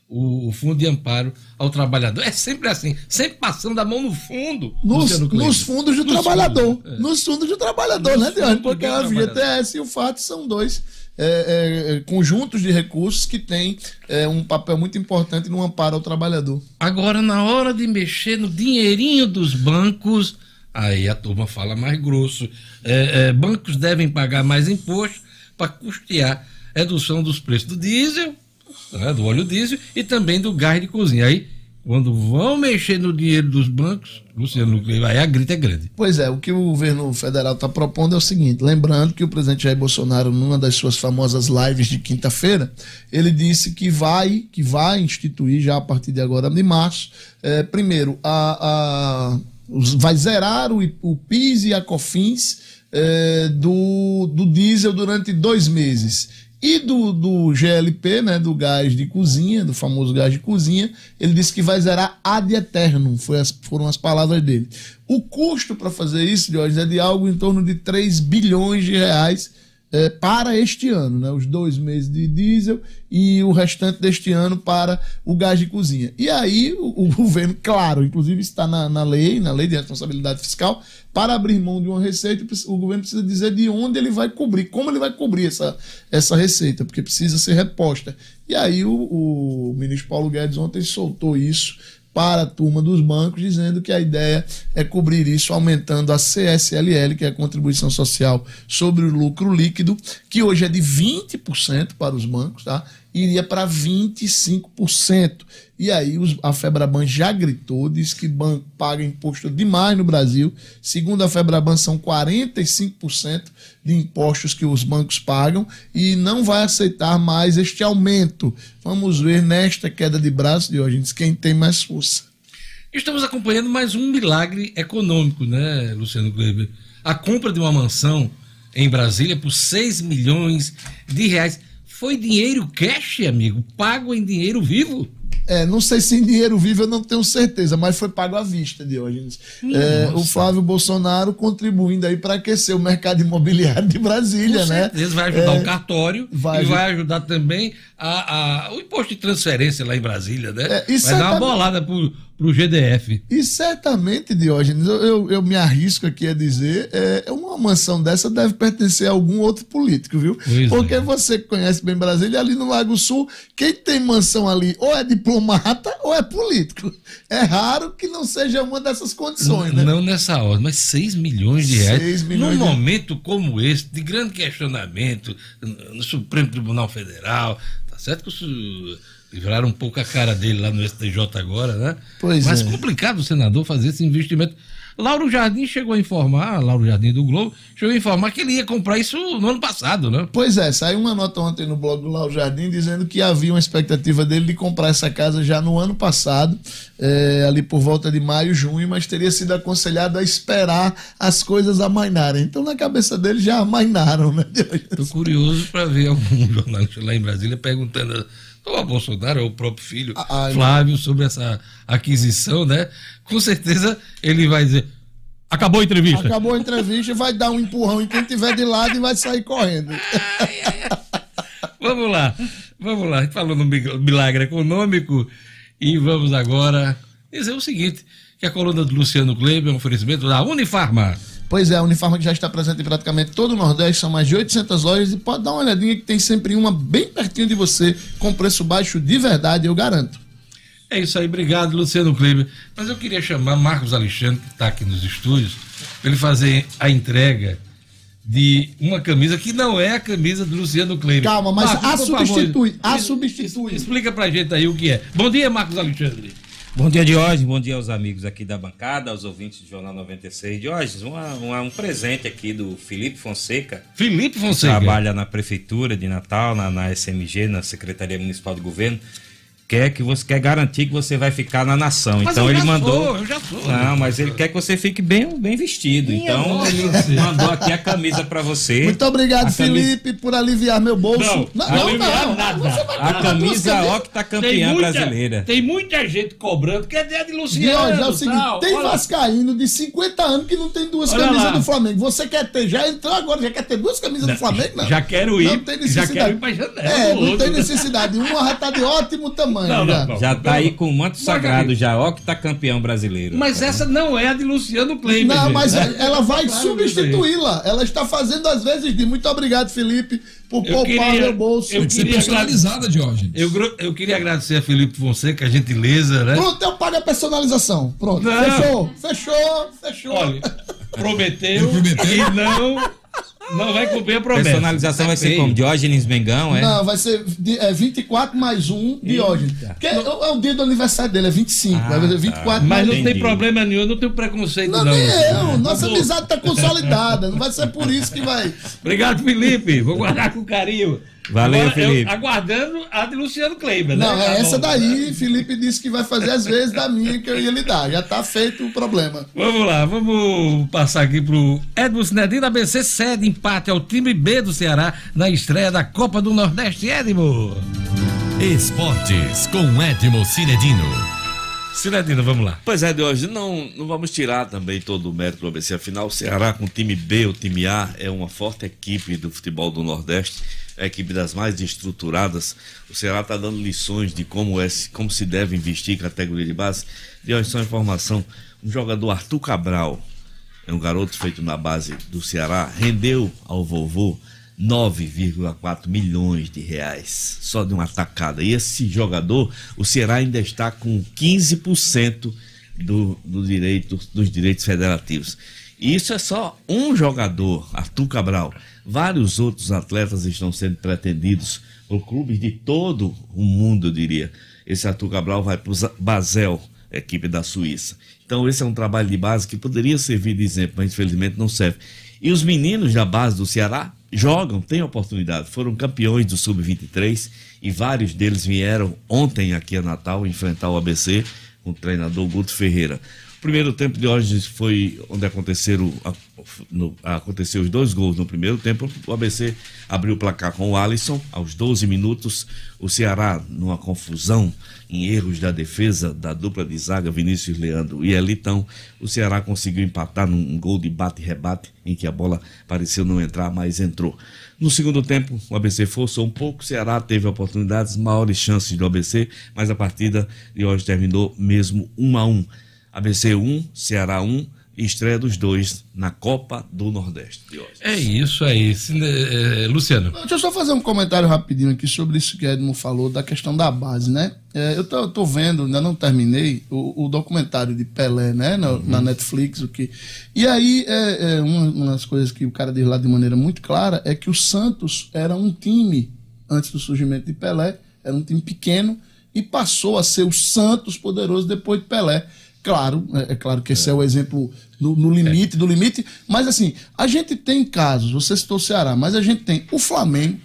o, Fundo de Amparo ao Trabalhador. É sempre assim, sempre passando a mão no fundo. Nos, nos fundos do nos trabalhador. É. Nos fundos do trabalhador, nos né, Deus? Porque a FGTS e o FAT são dois é, é, conjuntos de recursos que têm é, um papel muito importante no amparo ao trabalhador. Agora, na hora de mexer no dinheirinho dos bancos, aí a turma fala mais grosso. É, é, bancos devem pagar mais imposto para custear redução dos preços do diesel né, do óleo diesel e também do gás de cozinha. Aí, quando vão mexer no dinheiro dos bancos, Luciano, aí a grita é grande. Pois é, o que o governo federal está propondo é o seguinte: lembrando que o presidente Jair Bolsonaro, numa das suas famosas lives de quinta-feira, ele disse que vai, que vai instituir já a partir de agora de março, é, primeiro, a, a, vai zerar o, o PIS e a COFINS é, do, do diesel durante dois meses e do, do GLP, né, do gás de cozinha, do famoso gás de cozinha, ele disse que vai zerar ad eternum, as, foram as palavras dele. O custo para fazer isso, Jorge, é de algo em torno de 3 bilhões de reais é, para este ano, né? os dois meses de diesel e o restante deste ano para o gás de cozinha. E aí o, o [LAUGHS] governo, claro, inclusive está na, na lei, na lei de responsabilidade fiscal, para abrir mão de uma receita, o governo precisa dizer de onde ele vai cobrir, como ele vai cobrir essa, essa receita, porque precisa ser reposta. E aí o, o ministro Paulo Guedes ontem soltou isso para a turma dos bancos, dizendo que a ideia é cobrir isso aumentando a CSLL, que é a contribuição social sobre o lucro líquido, que hoje é de 20% para os bancos, tá? Iria para 25%. E aí os, a Febraban já gritou, disse que banco paga imposto demais no Brasil. Segundo a Febraban, são 45% de impostos que os bancos pagam e não vai aceitar mais este aumento. Vamos ver nesta queda de braço de hoje quem tem mais força. Estamos acompanhando mais um milagre econômico, né, Luciano Kleber? A compra de uma mansão em Brasília por 6 milhões de reais. Foi dinheiro cash, amigo? Pago em dinheiro vivo? É, não sei se em dinheiro vivo eu não tenho certeza, mas foi pago à vista, Diógenes. É, o Flávio Bolsonaro contribuindo aí para aquecer o mercado imobiliário de Brasília, Com né? certeza, vai ajudar É, o cartório vai e ajud- vai ajudar também a, a- o imposto de transferência lá em Brasília, né? É, vai dar uma bolada pro, pro GDF. E certamente, Diógenes, eu, eu, eu me arrisco aqui a dizer, é, uma mansão dessa deve pertencer a algum outro político, viu? Pois Porque é. você que conhece bem Brasília, ali no Lago Sul, quem tem mansão ali ou é diplomata ou é político. É raro que não seja uma dessas condições, né? Não nessa hora, mas 6 milhões de reais. 6 milhões Num de- momento como esse, de grande questionamento no Supremo Tribunal Federal, tá certo que os livraram um pouco a cara dele lá no STJ agora, né? Pois mas é. complicado o senador fazer esse investimento. Lauro Jardim chegou a informar, Lauro Jardim do Globo, chegou a informar que ele ia comprar isso no ano passado, né? Pois é, saiu uma nota ontem no blog do Lau Jardim dizendo que havia uma expectativa dele de comprar essa casa já no ano passado, é, ali por volta de maio, junho, mas teria sido aconselhado a esperar as coisas amainarem. Então, na cabeça dele já amainaram, né? Tô curioso para ver algum [LAUGHS] jornalista lá em Brasília perguntando ao Bolsonaro, ao próprio filho Ah, ah, Flávio, sobre essa aquisição, né? Com certeza ele vai dizer: acabou a entrevista. Acabou a entrevista, vai dar um empurrão em quem tiver de lado e vai sair correndo. Vamos lá, vamos lá. A gente falou no mi- milagre econômico e vamos agora dizer o seguinte: que a coluna do Luciano Kleber é um oferecimento da Unifarma. Pois é, a Unifarma que já está presente em praticamente todo o Nordeste, são mais de 800 lojas e pode dar uma olhadinha que tem sempre uma bem pertinho de você, com preço baixo de verdade, eu garanto. É isso aí, obrigado, Luciano Kleber. Mas eu queria chamar Marcos Alexandre, que está aqui nos estúdios, para ele fazer a entrega de uma camisa que não é a camisa do Luciano Kleber. Calma, mas Marcos, a por favor, substitui, a substitui. Explica pra gente aí o que é. Bom dia, Marcos Alexandre. Bom dia, Diógenes. Bom dia aos amigos aqui da bancada, aos ouvintes do Jornal 96. Diógenes, uma- uma- um presente aqui do Felipe Fonseca, Felipe Fonseca. trabalha na Prefeitura de Natal, na, na SMG, na Secretaria Municipal do Governo. Quer que você quer garantir que você vai ficar na nação. Mas então eu ele já mandou. sou, eu já sou. Não, mas ele quer que você fique bem, bem vestido. Minha então nossa ele mandou aqui a camisa pra você. Muito obrigado, A camisa- Felipe, por aliviar meu bolso. Não, aliviar nada. Você vai A camisa camisas. octacampeã brasileira. tem muita gente cobrando, que é de Diogo, Luciano. é o seguinte, tal. tem Olha- Vascaíno de 50 anos que não tem duas Olha camisas lá. do Flamengo. Você quer ter, já entrou agora, já quer ter duas camisas do Flamengo? Não. Já quero ir, Não tem já necessidade. quero ir pra janela É, não outro. tem necessidade. Uma já tá de ótimo tamanho. Não, não, já. não. Já tá aí com o manto sagrado, já octacampeão brasileiro. Mas essa não é a de Luciano Kleber. Não, gente. mas ela vai Claro, substituí-la. Ela está fazendo às vezes de. Muito obrigado, Felipe, por Eu poupar queria- meu bolso. eu que queria personalizada, Diógenes. Eu, eu queria agradecer a Felipe Fonseca, a gentileza, né? Pronto, eu pago a personalização. Pronto, Não. fechou, fechou, fechou. Olha, prometeu, Ele prometeu? e não, não vai cumprir a promessa. Personalização vai ser como? Diógenes Mengão, é? Não, vai ser de- é, 24 mais um Diógenes. Porque é, é o dia do aniversário dele, é 25. Ah, vai ser 24 Mas mais não um. tem Entendi. problema nenhum, eu não tenho preconceito, Não, não. nem eu. Nossa Tá bom. amizade tá consolidada. Não vai ser por isso que vai. Obrigado, Felipe. Vou guardar com carinho. Valeu, Agora, eu Felipe. aguardando a de Luciano Kleber, né? Não, Tá é essa bom. daí. Felipe disse que vai fazer às vezes da minha que eu ia lhe dar. Já tá feito o problema. Vamos lá, vamos passar aqui pro Edmo Sinedino. ABC cede empate ao time B do Ceará na estreia da Copa do Nordeste. Edmo. Esportes com Edmo Cinedino. Sinedino, vamos lá. Pois é, de hoje não, não vamos tirar também todo o mérito do ABC. Afinal, o Ceará com o time B, o time A, é uma forte equipe do futebol do Nordeste, é a equipe das mais estruturadas. O Ceará está dando lições de como, é, como se deve investir em categoria de base. De hoje, só informação: um jogador Arthur Cabral, é um garoto feito na base do Ceará, rendeu ao vovô 9,4 milhões de reais só de uma atacada. E esse jogador, o Ceará ainda está com 15% do, do direito, dos direitos federativos. E isso é só um jogador, Arthur Cabral. Vários outros atletas estão sendo pretendidos por clubes de todo o mundo, eu diria. Esse Arthur Cabral vai para o Basel, equipe da Suíça. Então, esse é um trabalho de base que poderia servir de exemplo, mas infelizmente não serve. E os meninos da base do Ceará jogam, têm oportunidade. Foram campeões do Sub-23 e vários deles vieram ontem aqui a Natal enfrentar o ABC com o treinador Guto Ferreira. Primeiro tempo de hoje foi onde aconteceram, no- aconteceu os dois gols no primeiro tempo. O ABC abriu o placar com o Alisson aos 12 minutos. O Ceará, numa confusão em erros da defesa da dupla de zaga Vinícius Leandro e Elitão, o Ceará conseguiu empatar num gol de bate-rebate em que a bola pareceu não entrar, mas entrou. No segundo tempo, o ABC forçou um pouco, o Ceará teve oportunidades, maiores chances do ABC, mas a partida de hoje terminou mesmo 1 a 1. ABC 1, Ceará 1, e estreia dos dois na Copa do Nordeste. É isso aí. É, Luciano. Deixa eu só fazer um comentário rapidinho aqui sobre isso que Edmo falou, da questão da base, né? É, eu tô, tô vendo, ainda não terminei, o, o documentário de Pelé, né? Na, na Netflix, o que. E aí, é, é, uma, uma das coisas que o cara diz lá de maneira muito clara é que o Santos era um time, antes do surgimento de Pelé, era um time pequeno e passou a ser o Santos poderoso depois de Pelé. Claro, é, é claro que esse é, o exemplo no, no limite do limite, mas assim, a gente tem casos, você citou o Ceará, mas a gente tem o Flamengo.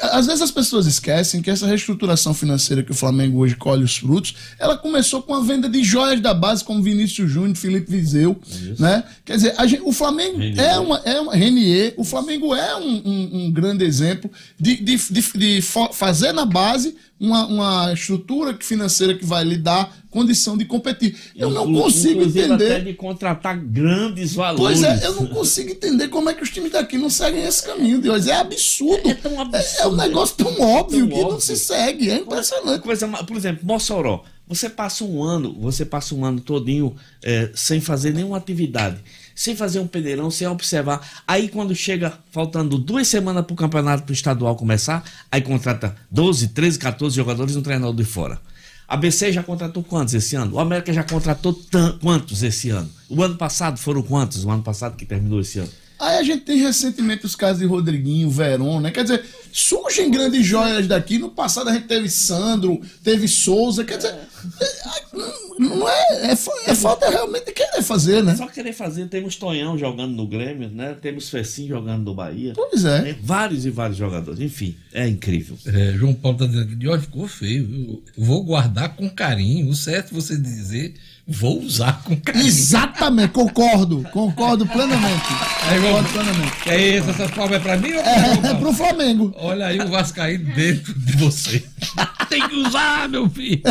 Às vezes as pessoas esquecem que essa reestruturação financeira que o Flamengo hoje colhe os frutos, ela começou com a venda de joias da base, como Vinícius Júnior, Felipe Viseu, né? Quer dizer, gente- o Flamengo é uma, é uma Renier, o Flamengo é um, um- um grande exemplo de, de, de- de fazer na base uma, uma estrutura financeira que vai lhe dar condição de competir. Eu não consigo inclusive entender. até de contratar grandes valores. Pois é, eu não consigo entender como é que os times daqui não seguem esse caminho de hoje. É absurdo. É, tão absurdo. É, um negócio tão óbvio Tão que não óbvio. se segue. É impressionante. Coisa, ma- por exemplo, Mossoró. Você passa um ano, você passa um ano todinho é, sem fazer nenhuma atividade, sem fazer um peneirão, sem observar. Aí quando chega faltando duas semanas para o campeonato estadual começar, aí contrata 12, 13, 14 jogadores e um treinador de fora. A BC já contratou quantos esse ano? O América já contratou quantos esse ano? O ano passado foram quantos? O ano passado que terminou esse ano? Aí a gente tem recentemente os casos de Rodriguinho, Verón, né? Quer dizer, surgem grandes joias daqui. No passado a gente teve Sandro, teve Souza. Quer dizer, é, não é, é, é falta realmente de querer fazer, né? Só querer fazer, temos Tonhão jogando no Grêmio, né? Temos Fecim jogando no Bahia. Pois é. Né? Vários e vários jogadores. Enfim, é incrível. É, João Paulo está dizendo que de hoje ficou feio. viu? Vou guardar com carinho. O certo é você dizer, vou usar com carinho. Exatamente, concordo. Concordo plenamente. Aí, Concordo plenamente. É isso, essa palma é pra mim ou pra É, João é pro Flamengo. Olha aí o Vascaíno dentro de você. [LAUGHS] Tem que usar, meu filho.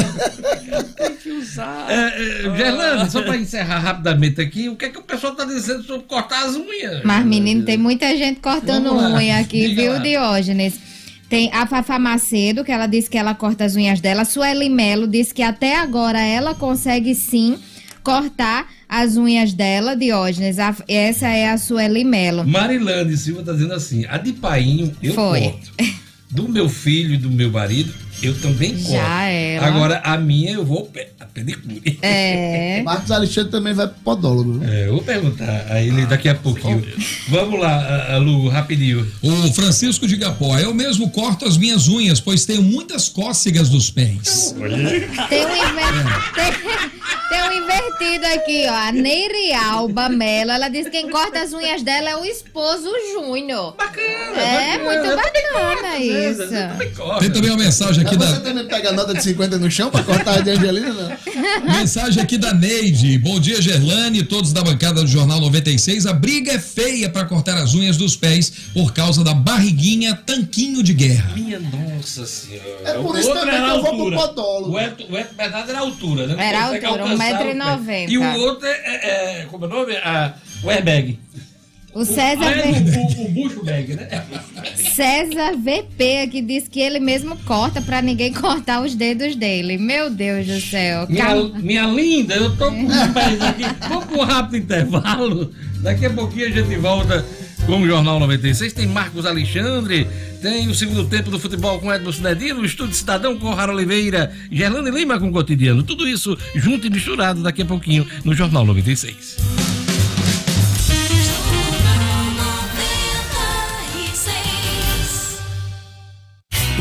Tem que usar. É, é, Gerlando, só para encerrar rapidamente aqui, o que é que o pessoal está dizendo sobre cortar as unhas? Mas, menino, tem muita gente cortando unha aqui, diga viu, lá. Diógenes? Tem a Fafá Macedo, que ela disse que ela corta as unhas dela. Sueli Melo disse que até agora ela consegue sim cortar as unhas dela, Diógenes. A- essa é a Sueli Melo. Marilane Silva está dizendo assim: a de painho eu Foi. corto. Do meu filho e do meu marido, eu também corto. Já era. Agora, a minha eu vou pe- a pedicure. É. [LAUGHS] Marcos Alexandre também vai pro podólogo. É, eu vou perguntar a ele daqui a pouquinho. Vamos lá, Lu, rapidinho. O Francisco de Gapó, eu mesmo corto as minhas unhas, pois tenho muitas cócegas dos pés. Tem um, inver- [LAUGHS] tem- tem um invertido aqui, ó. A Neire Alba Mello. Ela disse que quem corta as unhas dela é o esposo Júnior. Bacana, É, bacana. muito bacana corto, às isso. vezes, eu também corto. Tem também uma mensagem aqui Mas da. você também pega a nota de 50 no chão pra cortar a de Angelina, não? Mensagem aqui da Neide. Bom dia, Gerlane, todos da bancada do Jornal 96. A briga é feia para cortar as unhas dos pés por causa da barriguinha tanquinho de guerra. Minha nossa senhora. É por O isso outro também era que eu vou pro altura. podólogo. O Eto, o Eto Bernardo era a altura, né? Era altura, alcançar 1,90 o pé. m. E o outro é, é- é- como é o nome? Ah, o airbag. O César, Ah, é, V- o, o, bag, né? César VP aqui disse que ele mesmo corta pra ninguém cortar os dedos dele. Meu Deus do céu. Minha, Calma. minha linda, eu tô com os pés aqui. Vamos um rápido intervalo. Daqui a pouquinho a gente volta com o Jornal 96. Tem Marcos Alexandre, tem o segundo tempo do futebol com Edmo Cinedino, o Estúdio Cidadão com Rara Oliveira, Gerlane Lima com o Cotidiano. Tudo isso junto e misturado daqui a pouquinho no Jornal 96.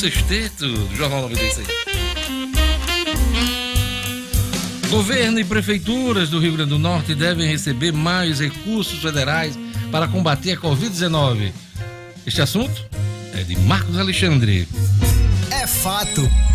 Sexteto do Jornal 96. Governo e prefeituras do Rio Grande do Norte devem receber mais recursos federais para combater a Covid-19. Este assunto é de Marcos Alexandre. É fato.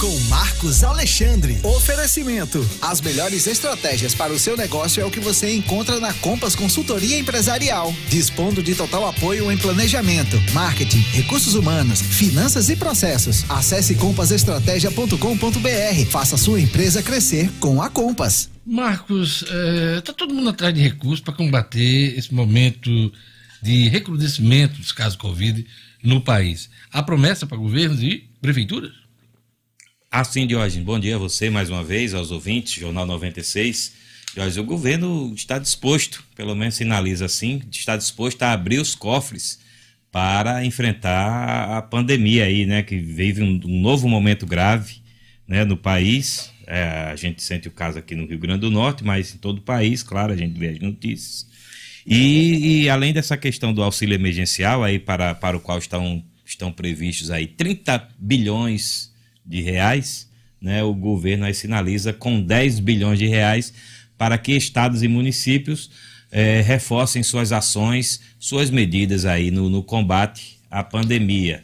Com Marcos Alexandre. Oferecimento. As melhores estratégias para o seu negócio é o que você encontra na Compass Consultoria Empresarial. Dispondo de total apoio em planejamento, marketing, recursos humanos, finanças e processos. Acesse compassestratégia.com.br. Faça sua empresa crescer com a Compass. Marcos, está todo mundo atrás de recursos para combater esse momento de recrudescimento dos casos Covid no país. Há promessa para governos e prefeituras? Assim, Diógenes, bom dia a você mais uma vez, aos ouvintes, Jornal 96. Diógenes, o governo está disposto, pelo menos sinaliza assim, está disposto a abrir os cofres para enfrentar a pandemia aí, né, que vive um, um novo momento grave, né, no país. É, a gente sente o caso aqui no Rio Grande do Norte, mas em todo o país, claro, a gente vê as notícias. E, e além dessa questão do auxílio emergencial aí para, para o qual estão, estão previstos aí 30 bilhões de reais, né, o governo aí sinaliza com 10 bilhões de reais para que estados e municípios eh, reforcem suas ações, suas medidas aí no, no combate à pandemia.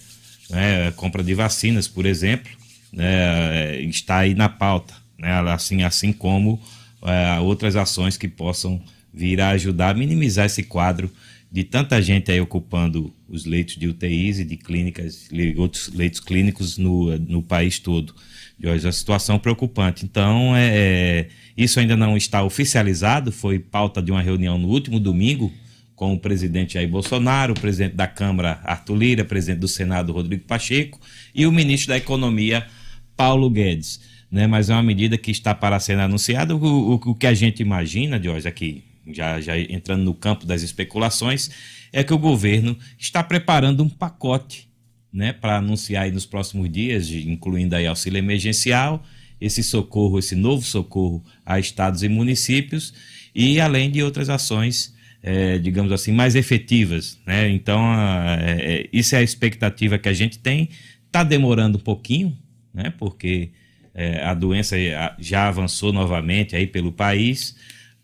Né, compra de vacinas, por exemplo, né, está aí na pauta, né, assim, assim como eh, outras ações que possam vir a ajudar a minimizar esse quadro de tanta gente aí ocupando os leitos de UTIs e de clínicas, outros leitos clínicos no, no país todo. E hoje a situação preocupante. Então, é, é, isso ainda não está oficializado, foi pauta de uma reunião no último domingo com o presidente Jair Bolsonaro, o presidente da Câmara Arthur Lira, presidente do Senado Rodrigo Pacheco e o ministro da Economia Paulo Guedes. Né? Mas é uma medida que está para ser anunciada. O, o, o que a gente imagina, Jorge, aqui já, já entrando no campo das especulações, é que o governo está preparando um pacote né, para anunciar nos próximos dias, incluindo aí auxílio emergencial, esse socorro, esse novo socorro a estados e municípios, e além de outras ações, é, digamos assim, mais efetivas. Né? Então, é, isso é a expectativa que a gente tem. Está demorando um pouquinho, né? porque é, a doença já avançou novamente aí pelo país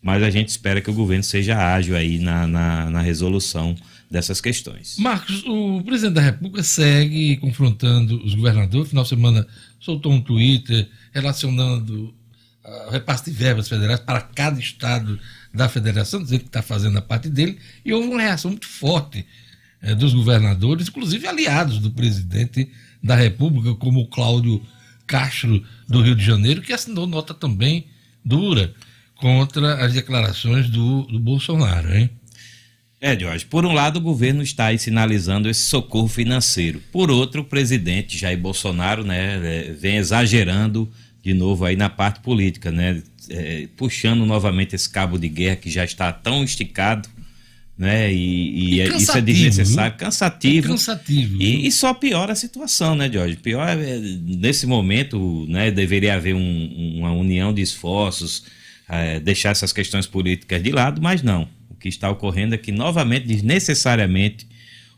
mas a gente espera que o governo seja ágil aí na, na, na resolução dessas questões. Marcos, o presidente da República segue confrontando os governadores. Final de semana soltou um Twitter relacionando ah, o repasse de verbas federais para cada estado da federação, dizendo que está fazendo a parte dele, e houve uma reação muito forte eh, dos governadores, inclusive aliados do presidente da República, como o Cláudio Castro do Rio de Janeiro, que assinou nota também dura contra as declarações do, do Bolsonaro, hein? É, Jorge, por um lado o governo está aí sinalizando esse socorro financeiro. Por outro, o presidente Jair Bolsonaro, né, é, vem exagerando de novo aí na parte política, né, é, puxando novamente esse cabo de guerra que já está tão esticado, né, e, e, e isso é desnecessário, cansativo. cansativo. E, e, só piora a situação, né, Jorge? Pior é, nesse momento, né, deveria haver um, uma união de esforços, é, deixar essas questões políticas de lado, mas não. O que está ocorrendo é que, novamente, desnecessariamente,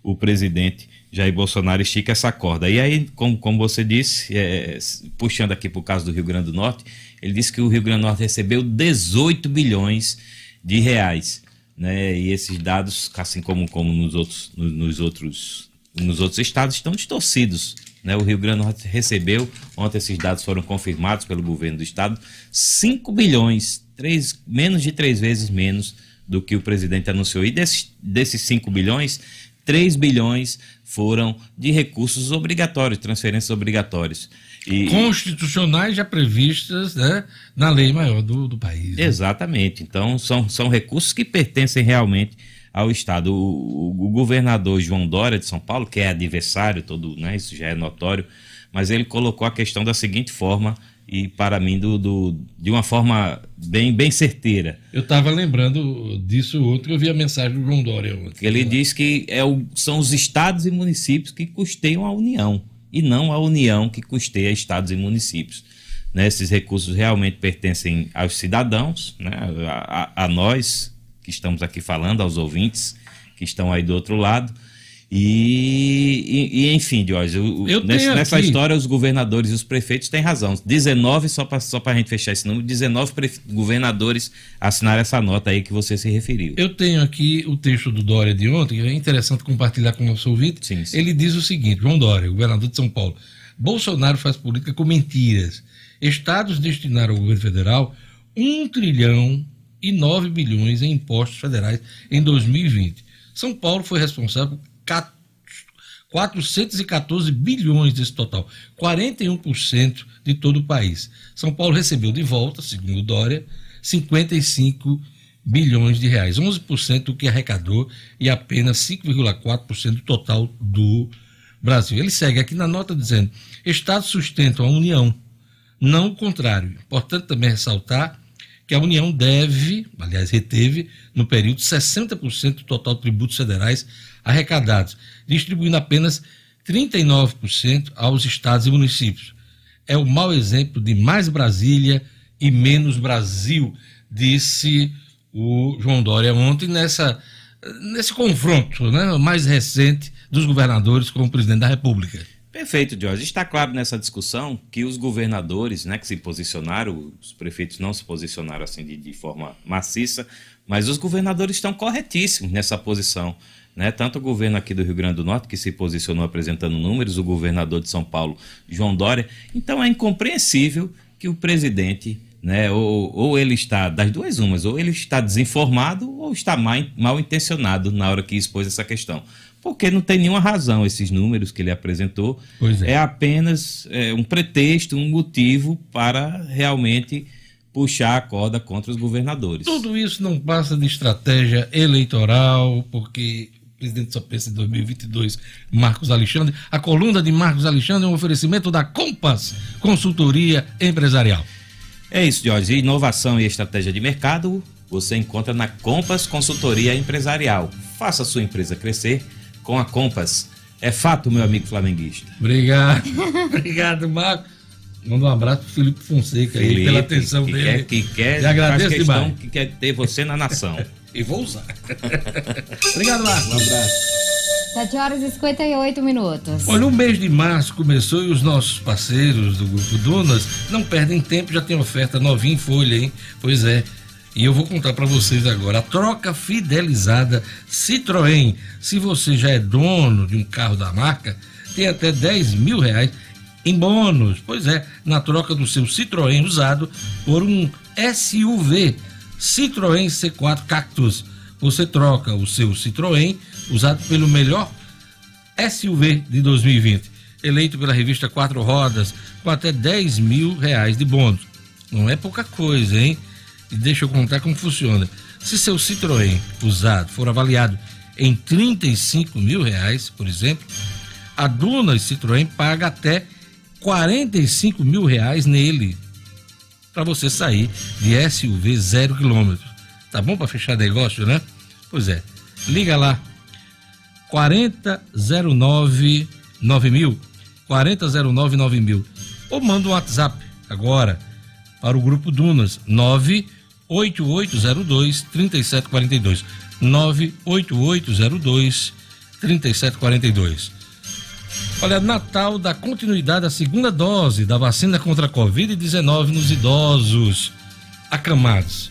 o presidente Jair Bolsonaro estica essa corda. E aí, como, como você disse, é, puxando aqui para o caso do Rio Grande do Norte, ele disse que o Rio Grande do Norte recebeu 18 bilhões de reais. Né? E esses dados, assim como, como nos, outros, nos, outros, nos outros estados, estão distorcidos. Né? O Rio Grande do Norte recebeu, ontem esses dados foram confirmados pelo governo do estado, 5 bilhões três, menos de três vezes menos do que o presidente anunciou. E desses, desses 5 bilhões, 3 bilhões foram de recursos obrigatórios, transferências obrigatórias. E, Constitucionais já previstas né, na lei maior do, do país. Né? Exatamente. Então, são, são recursos que pertencem realmente ao Estado. O, o, governador João Dória de São Paulo, que é adversário, todo, né, isso já é notório, mas ele colocou a questão da seguinte forma e para mim do, do- de uma forma bem, bem certeira. Eu estava lembrando disso outro, eu vi a mensagem do João Dória ontem. Ele diz que é o- são os estados e municípios que custeiam a União e não a União que custeia estados e municípios. Né, esses recursos realmente pertencem aos cidadãos, né, a, a- a nós que estamos aqui falando, aos ouvintes que estão aí do outro lado. E, e- e, enfim, Jorge, o- nessa aqui- história os governadores e os prefeitos têm razão. 19, só para só a gente fechar esse número, 19 prefe- governadores assinaram essa nota aí que você se referiu. Eu tenho aqui o texto do Dória de ontem, que é interessante compartilhar com o nosso ouvinte. Sim, sim. Ele diz o seguinte: João Dória, governador de São Paulo. Bolsonaro faz política com mentiras. Estados destinaram ao governo federal 1 trilhão 9 bilhões em impostos federais em 2020. São Paulo foi responsável por 4 414 bilhões desse total, 41% de todo o país. São Paulo recebeu de volta, segundo Dória, 55 bilhões de reais, 11% do que arrecadou e apenas 5,4% do total do Brasil. Ele segue aqui na nota dizendo: Estados sustentam a União, não o contrário. Importante também ressaltar que a União deve, aliás, reteve, no período, 60% do total de tributos federais arrecadados, distribuindo apenas 39% aos estados e municípios. É o mau exemplo de mais Brasília e menos Brasil, disse o João Dória ontem nessa, nesse confronto né, mais recente dos governadores com o presidente da República. Perfeito, Jorge. Está claro nessa discussão que os governadores, né, que se posicionaram, os prefeitos não se posicionaram assim de, de forma maciça, mas os governadores estão corretíssimos nessa posição. Né? Tanto o governo aqui do Rio Grande do Norte, que se posicionou apresentando números, o governador de São Paulo, João Dória. Então é incompreensível que o presidente, né, ou, ou ele está, das duas umas, ou ele está desinformado ou está mal, mal intencionado na hora que expôs essa questão. Porque não tem nenhuma razão esses números que ele apresentou. É. é apenas é, um pretexto, um motivo para realmente puxar a corda contra os governadores. Tudo isso não passa de estratégia eleitoral, porque o presidente só pensa em 2022, Marcos Alexandre. A coluna de Marcos Alexandre é um oferecimento da Compass Consultoria Empresarial. É isso, Jorge. Inovação e estratégia de mercado você encontra na Compass Consultoria Empresarial. Faça a sua empresa crescer com a Compass. É fato, meu amigo flamenguista. Obrigado. [LAUGHS] Obrigado, Marcos. Manda um abraço pro Felipe Fonseca aí, Felipe, pela atenção que dele. Quer, que quer, E agradeço faz questão demais. que quer ter você na nação. [LAUGHS] E vou usar. [LAUGHS] Obrigado, Marcos. Um abraço. 7 horas e 58 minutos. Olha, o mês de março começou e os nossos parceiros do Grupo Dunas não perdem tempo, já tem oferta novinha em folha, hein? Pois é. E eu vou contar para vocês agora. A troca fidelizada Citroën. Se você já é dono de um carro da marca, tem até 10 mil reais em bônus. Pois é, na troca do seu Citroën usado por um SUV Citroën C4 Cactus. Você troca o seu Citroën usado pelo melhor SUV de 2020, eleito pela revista Quatro Rodas, com até 10 mil reais de bônus. Não é pouca coisa, hein? E deixa eu contar como funciona. Se seu Citroën usado for avaliado em 35 mil reais, por exemplo, a Dunas Citroën paga até 45 mil reais nele para você sair de SUV zero quilômetro. Tá bom para fechar negócio, né? Pois é. Liga lá 4009 9000 4009 9000 ou manda um WhatsApp agora para o grupo Dunas 98802 3742 98802 3742 Olha, Natal dá continuidade à segunda dose da vacina contra a Covid-19 nos idosos acamados.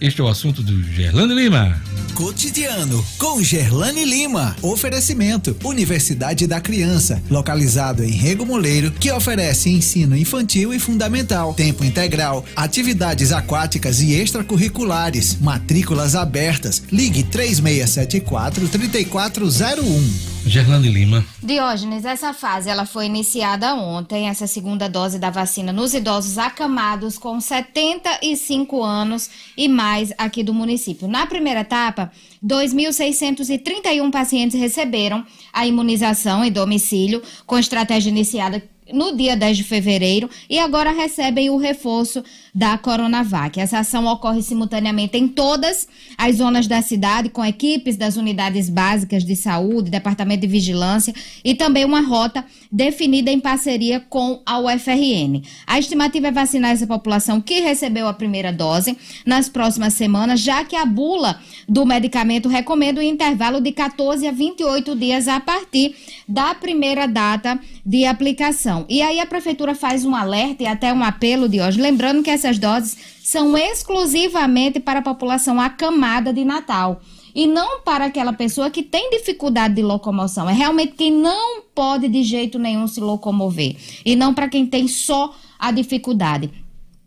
Este é o assunto do Gerlando Lima. Cotidiano com Gerlane Lima. Oferecimento: Universidade da Criança, localizado em Rego Moleiro, que oferece ensino infantil e fundamental, tempo integral, atividades aquáticas e extracurriculares, matrículas abertas. Ligue 3674 3401. Gerlane Lima. Diógenes, essa fase ela foi iniciada ontem, essa segunda dose da vacina nos idosos acamados com 75 anos e mais aqui do município. Na primeira etapa, 2.631 pacientes receberam a imunização em domicílio, com estratégia iniciada no dia 10 de fevereiro e agora recebem o reforço da Coronavac. Essa ação ocorre simultaneamente em todas as zonas da cidade, com equipes das unidades básicas de saúde, departamento de vigilância e também uma rota definida em parceria com a UFRN. A estimativa é vacinar essa população que recebeu a primeira dose nas próximas semanas, já que a bula do medicamento recomenda um intervalo de 14 a 28 dias a partir da primeira data de aplicação. E aí a prefeitura faz um alerta e até um apelo de hoje, lembrando que essas doses são exclusivamente para a população acamada de Natal. E não para aquela pessoa que tem dificuldade de locomoção. É realmente quem não pode de jeito nenhum se locomover. E não para quem tem só a dificuldade.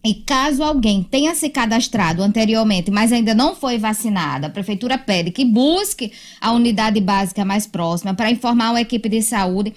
E caso alguém tenha se cadastrado anteriormente, mas ainda não foi vacinado, a prefeitura pede que busque a unidade básica mais próxima para informar uma equipe de saúde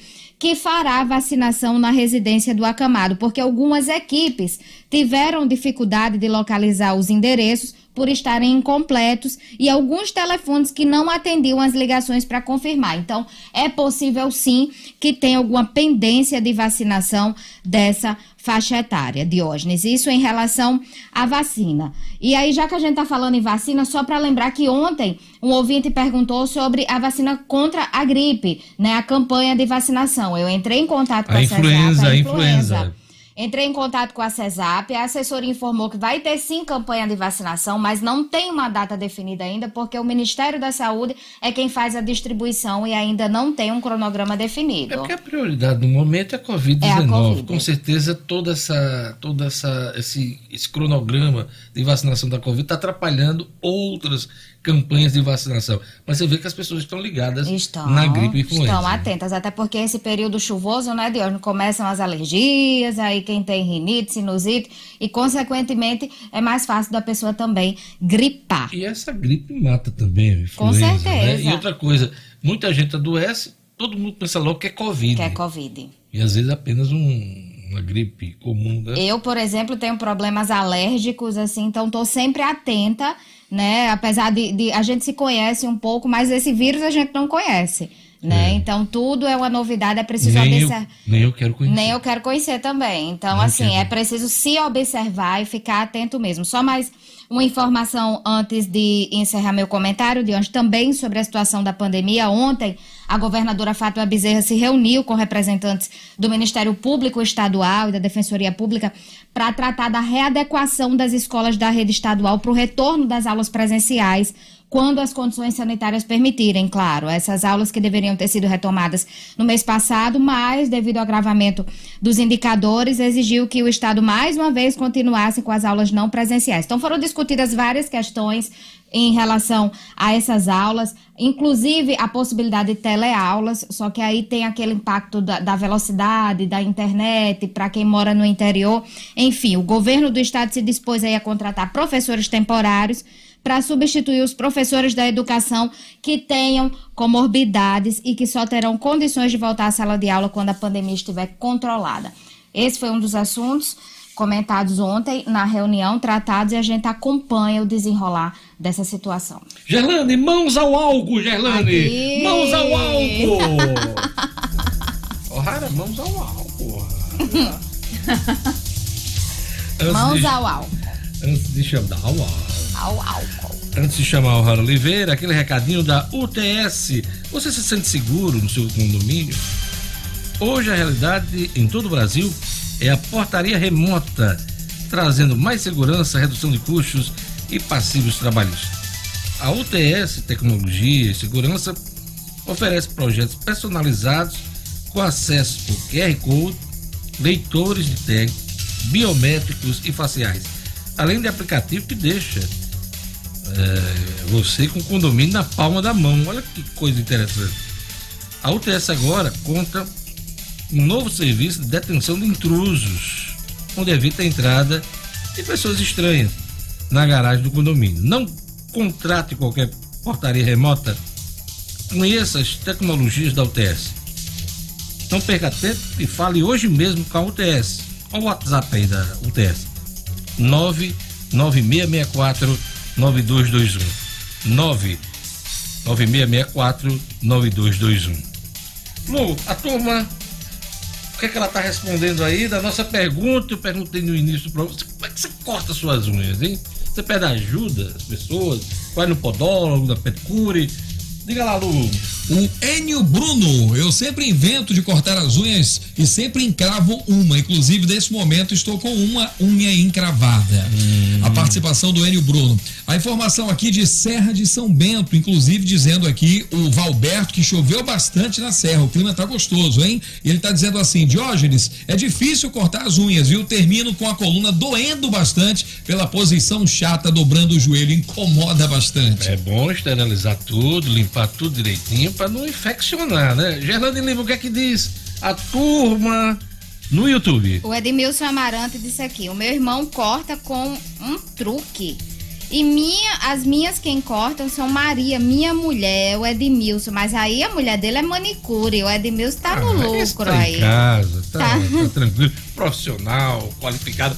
que fará vacinação na residência do acamado, porque algumas equipes tiveram dificuldade de localizar os endereços por estarem incompletos e alguns telefones que não atendiam as ligações para confirmar. Então, é possível sim que tenha alguma pendência de vacinação dessa faixa etária, Diógenes. Isso em relação à vacina. E aí, já que a gente está falando em vacina, só para lembrar que ontem um ouvinte perguntou sobre a vacina contra a gripe, né? A campanha de vacinação. Eu entrei em contato com A a, influenza, a influenza. Entrei em contato com a CESAP, a assessoria informou que vai ter sim campanha de vacinação, mas não tem uma data definida ainda, porque o Ministério da Saúde é quem faz a distribuição e ainda não tem um cronograma definido. É porque a prioridade no momento é a Covid-19. É a Covid. Com certeza, toda essa, toda essa, esse, esse cronograma de vacinação da Covid está atrapalhando outras campanhas de vacinação. Mas você vê que as pessoas estão ligadas Estão, na gripe influenza. estão atentas, até porque esse período chuvoso, né, Diógenes, começam as alergias, aí quem tem rinite, sinusite, e consequentemente é mais fácil da pessoa também gripar. E essa gripe mata também, a Com influenza, né? certeza. E outra coisa, muita gente adoece, todo mundo pensa logo que é Covid. Que é Covid. E às vezes apenas um- uma gripe comum, né? Eu, por exemplo, tenho problemas alérgicos, assim, então tô sempre atenta, né? Apesar de, de- a gente se conhece um pouco, mas esse vírus a gente não conhece, né? Então tudo é uma novidade, é preciso nem, eu, observar. nem eu quero conhecer. Nem eu quero conhecer também. Então, Nem assim, é preciso se observar e ficar atento mesmo. Só mais uma informação antes de encerrar meu comentário, de hoje também sobre a situação da pandemia. Ontem, a governadora Fátima Bezerra se reuniu com representantes do Ministério Público Estadual e da Defensoria Pública para tratar da readequação das escolas da rede estadual para o retorno das aulas presenciais quando as condições sanitárias permitirem, claro. Essas aulas que deveriam ter sido retomadas no mês passado, mas devido ao agravamento dos indicadores, exigiu que o Estado mais uma vez continuasse com as aulas não presenciais. Então foram discutidas várias questões em relação a essas aulas, inclusive a possibilidade de teleaulas, só que aí tem aquele impacto da, da velocidade, da internet, para quem mora no interior. Enfim, o governo do estado se dispôs aí a contratar professores temporários para substituir os professores da educação que tenham comorbidades e que só terão condições de voltar à sala de aula quando a pandemia estiver controlada. Esse foi um dos assuntos comentados ontem na reunião, tratados, e a gente acompanha o desenrolar dessa situação. Gerlane, mãos ao álcool, Gerlane! Mãos ao álcool! [LAUGHS] Ô, Rara, mãos ao álcool. Antes Mãos de- ao álcool. Antes de chamar ao álcool. Ao álcool. Antes de chamar o Rara Oliveira, aquele recadinho da UTS. Você se sente seguro no seu condomínio? Hoje a realidade em todo o Brasil é a portaria remota, trazendo mais segurança, redução de custos e passivos trabalhistas. A UTS Tecnologia e Segurança oferece projetos personalizados com acesso por QR Code, leitores de tag, biométricos e faciais, além de aplicativo que deixa é, você com o condomínio na palma da mão. Olha que coisa interessante. A UTS agora conta um novo serviço de detenção de intrusos, onde evita a entrada de pessoas estranhas na garagem do condomínio. Não contrate qualquer portaria remota conheça as tecnologias da UTS. Não perca tempo e fale hoje mesmo com a UTS. Olha o WhatsApp aí da UTS. 99664 9221. 99664 9221. Lu, a turma, o que, é que ela tá respondendo aí da nossa pergunta? Eu perguntei no início para você, como é que você corta suas unhas, hein? Você pede ajuda às pessoas, vai no podólogo, da pedicure. Diga lá, Lu. O Enio Bruno, eu sempre invento de cortar as unhas e sempre encravo uma. Inclusive, nesse momento, estou com uma unha encravada. A participação do Enio Bruno. A informação aqui de Serra de São Bento, inclusive dizendo aqui o Valberto que choveu bastante na Serra. O clima tá gostoso, hein? Ele tá dizendo assim: Diógenes, é difícil cortar as unhas, viu? Termino com a coluna doendo bastante pela posição chata, dobrando o joelho. Incomoda bastante. É bom esterilizar tudo, limpar tudo direitinho para não infeccionar, né? Gerlane Lima, o que é que diz a turma no YouTube? O Edmilson Amarante disse aqui: o meu irmão corta com um truque. E minha, as minhas quem cortam são Maria, minha mulher, o Edmilson. Mas aí a mulher dele é manicure. O Edmilson tá no Ah, esse lucro tá aí. Em casa, tá, Tá. tá tranquilo, profissional, qualificado.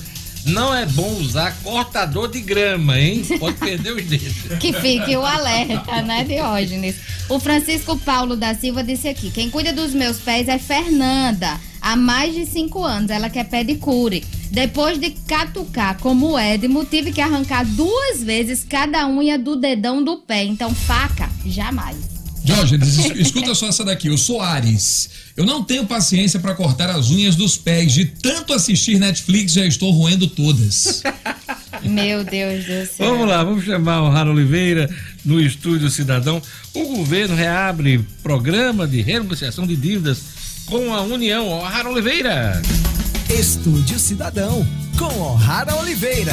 Não é bom usar cortador de grama, hein? Pode perder os dedos. [LAUGHS] Que fique o alerta, né, Diógenes? O Francisco Paulo da Silva disse aqui: quem cuida dos meus pés é Fernanda. Há mais de cinco anos, ela quer pedicure. Depois de catucar como Edmo, tive que arrancar duas vezes cada unha do dedão do pé. Então, faca, jamais. Diógenes, es- escuta só essa daqui. O Soares. Eu não tenho paciência para cortar as unhas dos pés. De tanto assistir Netflix, já estou roendo todas. Meu Deus do céu. Vamos lá, vamos chamar o Raro Oliveira no Estúdio Cidadão. O governo reabre programa de renegociação de dívidas com a União. Raro Oliveira. Estúdio Cidadão, com O'Hara Oliveira.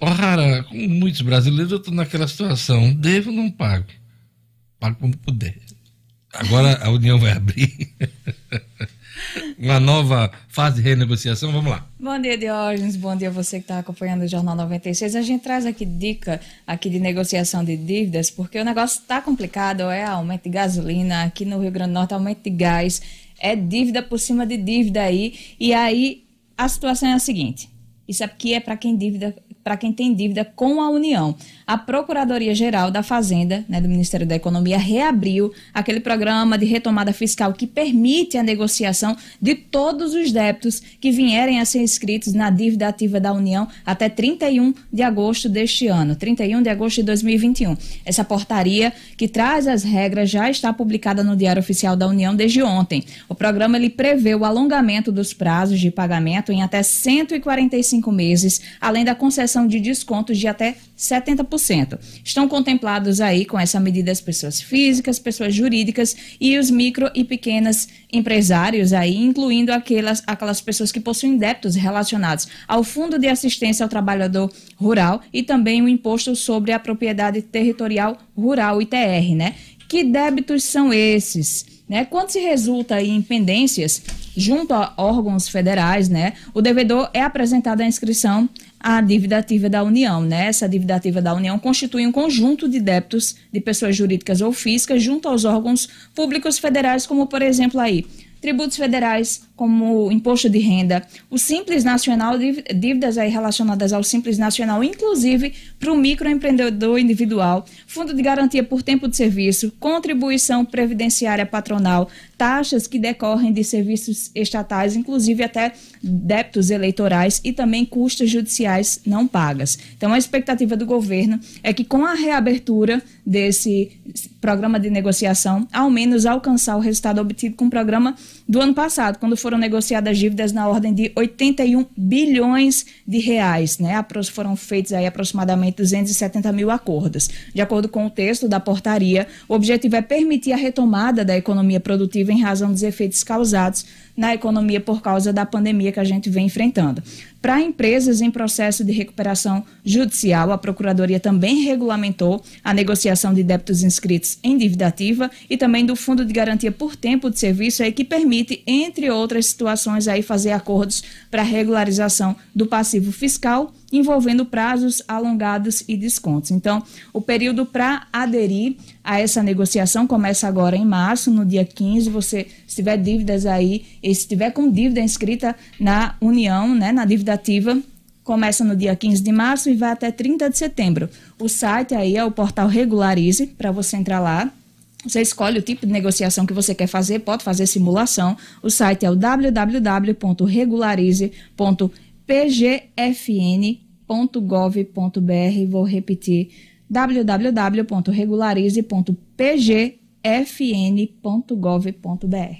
Ó, Rara, como muitos brasileiros, eu tô naquela situação. Devo ou não pago? Quando puder. Agora a União vai abrir [LAUGHS] uma nova fase de renegociação. Vamos lá. Bom dia, Diógenes. Bom dia a você que está acompanhando o Jornal 96. A gente traz aqui dica aqui de negociação de dívidas, porque o negócio está complicado, é aumento de gasolina, aqui no Rio Grande do Norte aumento de gás, é dívida por cima de dívida aí, e aí a situação é a seguinte, isso aqui é para quem dívida para quem tem dívida com a União. A Procuradoria-Geral da Fazenda, né, do Ministério da Economia, reabriu aquele programa de retomada fiscal que permite a negociação de todos os débitos que vierem a ser inscritos na dívida ativa da União até 31 de agosto deste ano, 31 de agosto de 2021. Essa portaria que traz as regras já está publicada no Diário Oficial da União desde ontem. O programa ele prevê o alongamento dos prazos de pagamento em até 145 meses, além da concessão de descontos de até 70%. Estão contemplados aí com essa medida as pessoas físicas, pessoas jurídicas e os micro e pequenas empresários aí, incluindo aquelas, aquelas pessoas que possuem débitos relacionados ao Fundo de Assistência ao Trabalhador Rural e também o Imposto sobre a Propriedade Territorial Rural, ITR, né? Que débitos são esses? Né? Quando se resulta em pendências junto a órgãos federais, né? O devedor é apresentado à inscrição à dívida ativa da União, né? Essa dívida ativa da União constitui um conjunto de débitos de pessoas jurídicas ou físicas junto aos órgãos públicos federais, como por exemplo aí tributos federais, como o imposto de renda, o Simples Nacional, dív- dívidas aí relacionadas ao Simples Nacional, inclusive para o microempreendedor individual, fundo de garantia por tempo de serviço, contribuição previdenciária patronal, taxas que decorrem de serviços estatais, inclusive até débitos eleitorais e também custas judiciais não pagas. Então, a expectativa do governo é que com a reabertura desse programa de negociação, ao menos alcançar o resultado obtido com o programa do ano passado, quando foram negociadas dívidas na ordem de 81 bilhões de reais, né? Foram feitos aí aproximadamente 270 mil acordos. De acordo com o texto da portaria, o objetivo é permitir a retomada da economia produtiva em razão dos efeitos causados na economia por causa da pandemia que a gente vem enfrentando. Para empresas em processo de recuperação judicial, a Procuradoria também regulamentou a negociação de débitos inscritos em dívida ativa e também do Fundo de Garantia por Tempo de Serviço, aí, que permite, entre outras situações, aí, fazer acordos para regularização do passivo fiscal envolvendo prazos alongados e descontos. Então, o período para aderir a essa negociação começa agora em março, no dia 15. Você, se tiver dívidas aí, e se tiver com dívida inscrita na União, né, na dívida ativa, começa no dia 15 de março e vai até 30 de setembro. O site aí é o portal Regularize, para você entrar lá. Você escolhe o tipo de negociação que você quer fazer, pode fazer simulação. O site é o www.regularize.pgfn.gov.br. Vou repetir: www.regularize.pgfn.gov.br.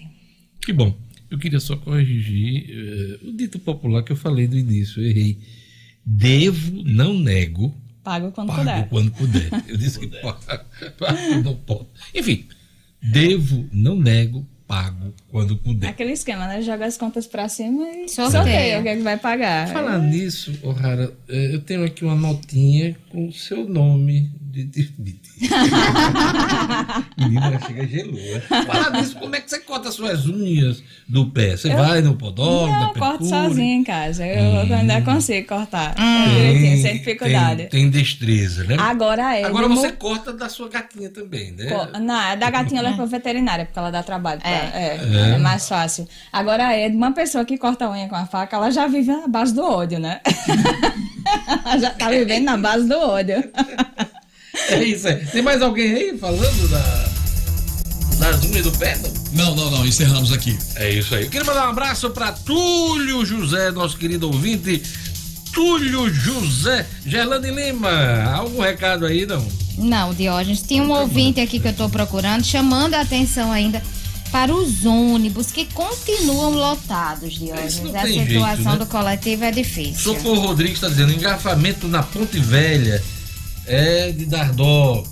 Que bom. Eu queria só corrigir eh, o dito popular que eu falei no início. Eu errei. Devo, não nego, Pago quando pago puder. quando puder. [LAUGHS] Eu disse que [LAUGHS] pago, pago não posso. Enfim, devo, não nego, pago quando puder. Aquele esquema, né? Joga as contas pra cima e Sorteia. sorteia o que é que vai pagar. Falar nisso, O'Hara, eh, eu tenho aqui uma notinha com o seu nome de dívida. [LAUGHS] Menina, chega gelou. né? Falar nisso, como é que você corta as suas unhas do pé? Você Eu- vai no podólogo, Não, eu corto sozinha em casa. Eu ainda consigo cortar. Tem- direitinho, sem dificuldade. Tem, tem destreza, né? Agora é. Agora você mo- corta da sua gatinha também, né? Co- Não, a da gatinha eu levo pra veterinária, porque ela dá trabalho. pra- É, É. é mais fácil. Agora é de uma pessoa que corta a unha com a faca, ela já vive na base do ódio, né? [LAUGHS] ela já tá vivendo na base do ódio. É isso aí. Tem mais alguém aí falando da, das unhas do pé? Não? Não, não, encerramos aqui. É isso aí. Eu queria mandar um abraço para Túlio José, nosso querido ouvinte. Túlio José, Gerlane Lima. Algum recado aí, não? Não, Diógenes, tinha um ouvinte aqui que eu tô procurando, chamando a atenção ainda para os ônibus que continuam lotados, Diógenes. não A tem situação jeito, né? do coletivo é difícil. Socorro Rodrigues está dizendo: engarrafamento na Ponte Velha é de dar dó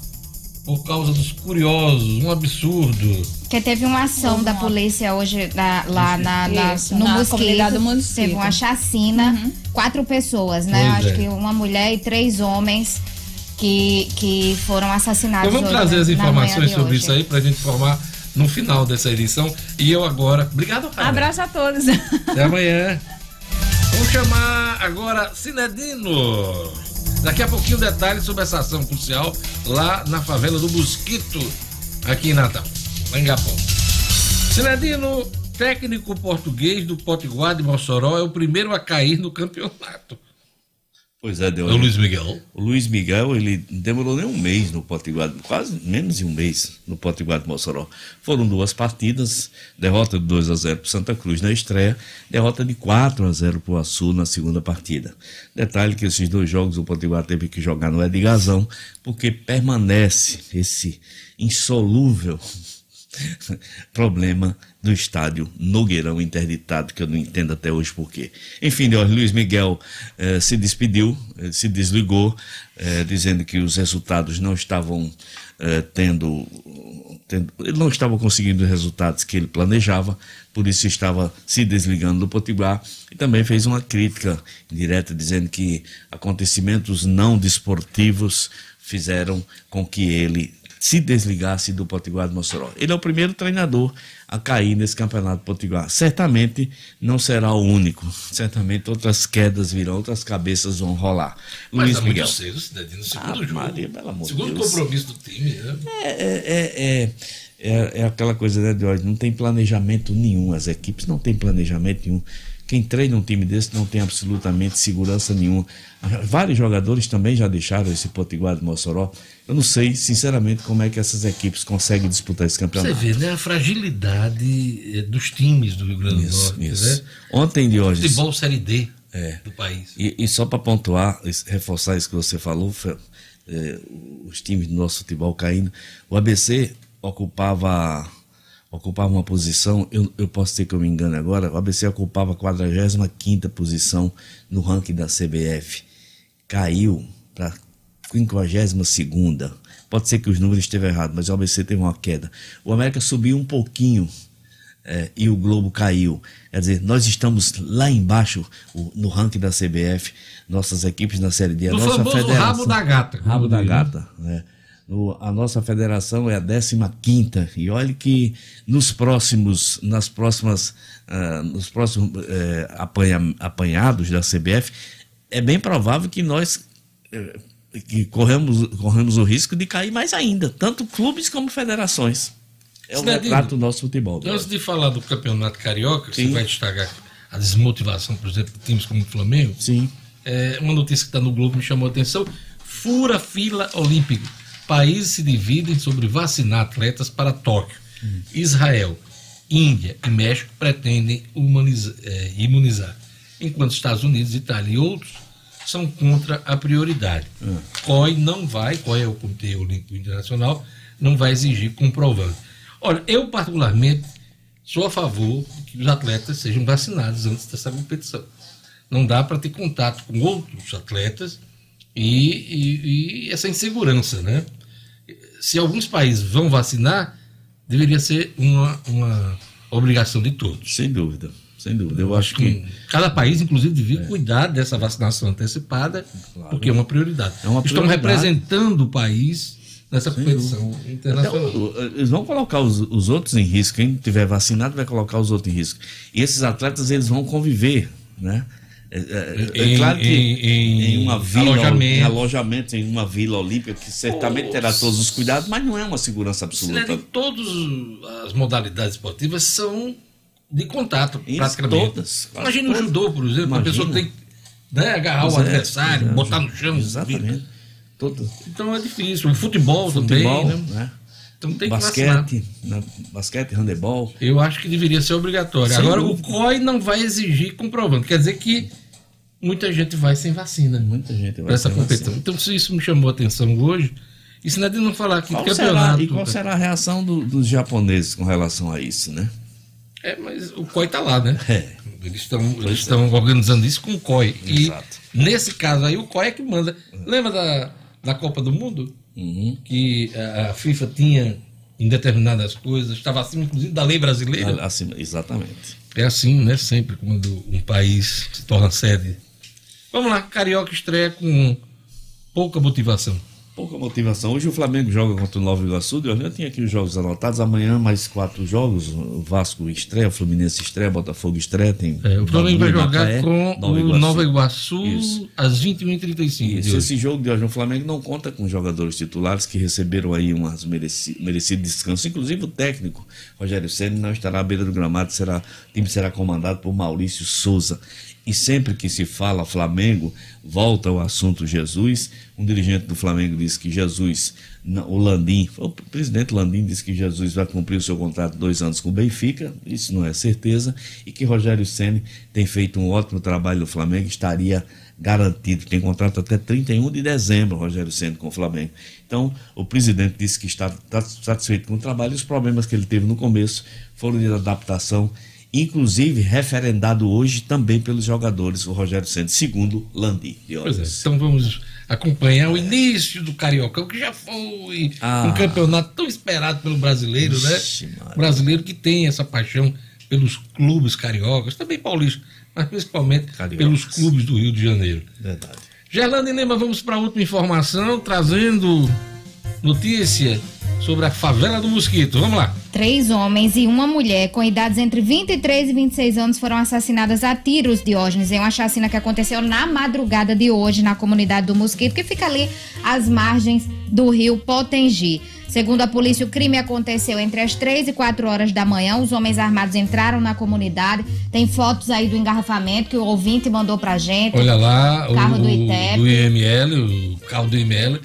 por causa dos curiosos, um absurdo. Porque teve uma ação da polícia hoje na- lá na, na- Isso, no na Mosquito. comunidade do Mosquito. Teve uma chacina, quatro pessoas, né? Pois Acho é. que uma mulher e três homens que, que foram assassinados. Então vamos hoje, trazer as informações sobre hoje. isso aí para a gente informar no final dessa edição. E eu agora. Obrigado, Rafael. Abraço a todos. Até amanhã. Vamos chamar agora Cinedino. Daqui a pouquinho detalhes sobre essa ação policial lá na favela do Mosquito, aqui em Natal, lá em Gapão. Cinedino, técnico português do Potiguar de Mossoró, é o primeiro a cair no campeonato. Pois é, deu. É o Luiz Miguel. O Luiz Miguel, ele demorou nem um mês no Potiguar, quase menos de um mês no Potiguar de Mossoró. Foram duas partidas, derrota de 2 a 0 para Santa Cruz na estreia, derrota de 4 a 0 para o Açu na segunda partida. Detalhe que esses dois jogos o Potiguar teve que jogar no Edgazão, porque permanece esse insolúvel [LAUGHS] problema do estádio Nogueirão interditado, que eu não entendo até hoje por quê. Enfim, Luiz Miguel eh, se despediu, eh, se desligou, eh, dizendo que os resultados não estavam eh, tendo, tendo. Ele não estava conseguindo os resultados que ele planejava, por isso estava se desligando do Potiguar e também fez uma crítica direta, dizendo que acontecimentos não desportivos fizeram com que ele se desligasse do Potiguar de Mossoró. Ele é o primeiro treinador a cair nesse campeonato potiguar. Certamente não será o único. Certamente outras quedas virão, outras cabeças vão rolar. Mas Luiz tá muito Miguel. cedo, Cidadino, segundo Ah, jogo. Maria, pelo amor segundo Deus. compromisso do time, né? É, é, é, é, é aquela coisa, né, de hoje, não tem planejamento nenhum. As equipes não têm planejamento nenhum. Quem treina um time desse não tem absolutamente segurança nenhuma. Vários jogadores também já deixaram esse Potiguar de Mossoró. Eu não sei, sinceramente, como é que essas equipes conseguem disputar esse Você campeonato. vê, né? A fragilidade eh, dos times do Rio Grande do Isso, Norte, isso. né? Ontem, Diógenes. Futebol Série D É. do país. E, e só para pontuar, reforçar isso que você falou, é, os times do nosso futebol caindo. O ABC ocupava ocupava uma posição, eu, eu posso ter que eu me engano agora, o ABC ocupava a 45 posição no ranking da CBF. Caiu para 52 Pode ser que os números estejam errados, mas o ABC teve uma queda. O América subiu um pouquinho é, e o Globo caiu. Quer dizer, nós estamos lá embaixo o- no ranking da CBF, nossas equipes na Série D. A No nossa federação, rabo da gata. Rabo da gata. né? O- a nossa federação é a 15 e olhe que nos próximos, nas próximas, ah, nos próximos eh, apanha- apanhados da CBF, é bem provável que nós eh, que corremos, corremos o risco de cair mais ainda, tanto clubes como federações. É o retrato do nosso futebol. Antes de falar do campeonato carioca, Sim. você vai destacar a desmotivação, por exemplo, de times como o Flamengo. Sim. É, uma notícia que está no Globo me chamou a atenção. Fura fila olímpica. Países se dividem sobre vacinar atletas para Tóquio. Israel, Índia e México pretendem humaniza- é, imunizar, enquanto Estados Unidos, Itália e outros são contra a prioridade. COI não vai, COI é o Comitê Olímpico Internacional, não vai exigir comprovante. Olha, eu particularmente sou a favor de que os atletas sejam vacinados antes dessa competição. Não dá para ter contato com outros atletas e, e- e essa insegurança, né? Se alguns países vão vacinar, deveria ser uma, uma obrigação de todos. Sem dúvida, sem dúvida. Eu acho que Cada país, inclusive, devia cuidar dessa vacinação antecipada, porque é uma prioridade. É uma Estão prioridade. representando o país nessa competição internacional. Então, eles vão colocar os, os outros em risco. Quem tiver vacinado vai colocar os outros em risco. E esses atletas eles vão conviver, né? É, é- é Em- claro que em- em, uma vila, alojamento. em alojamento, em uma vila olímpica, que certamente terá todos os cuidados, mas não é uma segurança absoluta. Cidadinho, Todas as modalidades esportivas são de contato, Isso, praticamente. todas, Imagina o judô, por exemplo, a Imagina. pessoa tem que né, agarrar Pois o é, adversário, é, botar no chão. Exatamente. Então é difícil. O futebol, Futebol, também, né? Então tem que vacinar. basquete, né? basquete, handebol. Eu acho que deveria ser obrigatório. Sem Agora, dúvida. o COI não vai exigir comprovante. Quer dizer que muita gente vai sem vacina. Muita gente vai para essa sem competição. vacina. Então, se isso me chamou a atenção hoje, e se não é de não falar aqui Qual de será, campeonato. e qual será a reação do- dos japoneses com relação a isso, né? É, mas o COI está lá, né? É. Eles estão eles estão organizando isso com o COI. E Exato. nesse caso aí, o COI é que manda. Lembra da, da Copa do Mundo? Uhum. Que a, a FIFA tinha em determinadas coisas, estava acima, inclusive, da lei brasileira. Assim, exatamente. É assim, né? Sempre quando um país se torna sede. Vamos lá, Carioca estreia com pouca motivação. Pouca motivação. Hoje o Flamengo joga contra o Nova Iguaçu. Eu já tinha aqui os jogos anotados. Amanhã mais quatro jogos. O Vasco estreia, o Fluminense estreia, Botafogo estreia. Tem É, o Flamengo vai jogar Macaé, com o Nova Iguaçu Isso. às 21h35. de Isso, hoje. esse jogo de hoje no Flamengo não conta com jogadores titulares que receberam aí um mereci, merecido descanso. Inclusive o técnico Rogério Senna não estará à beira do gramado, será, o time será comandado por Maurício Souza. E sempre que se fala Flamengo, volta o assunto Jesus. Um dirigente do Flamengo disse que Jesus, o Landim, o presidente Landim disse que Jesus vai cumprir o seu contrato dois anos com o Benfica, isso não é certeza, e que Rogério Senna tem feito um ótimo trabalho no Flamengo, estaria garantido. Tem contrato até 31 de dezembro, Rogério Senna, com o Flamengo. Então, o presidente disse que está satisfeito com o trabalho e os problemas que ele teve no começo foram de adaptação, inclusive referendado hoje também pelos jogadores, o Rogério Senna, segundo Landi. Pois é, então vamos acompanhar o início do Cariocão, que já foi Ah. um campeonato tão esperado pelo brasileiro, Ixi, né? Maria. Brasileiro que tem essa paixão pelos clubes cariocas, também paulistas, mas principalmente Cariocas. pelos clubes do Rio de Janeiro. Verdade. Gerlane Lima, vamos para a última informação, trazendo notícia sobre a favela do Mosquito. Vamos lá. Três homens e uma mulher com idades entre 23 e 26 anos foram assassinadas a tiros, Diógenes, em uma chacina que aconteceu na madrugada de hoje na comunidade do Mosquito, que fica ali às margens do rio Potengi. Segundo a polícia, o crime aconteceu entre as 3 e 4 horas da manhã. Os homens armados entraram na comunidade. Tem fotos aí do engarrafamento que o ouvinte mandou pra gente. Olha lá, o, Carro do o- ITEP. do IML, o carro do IML,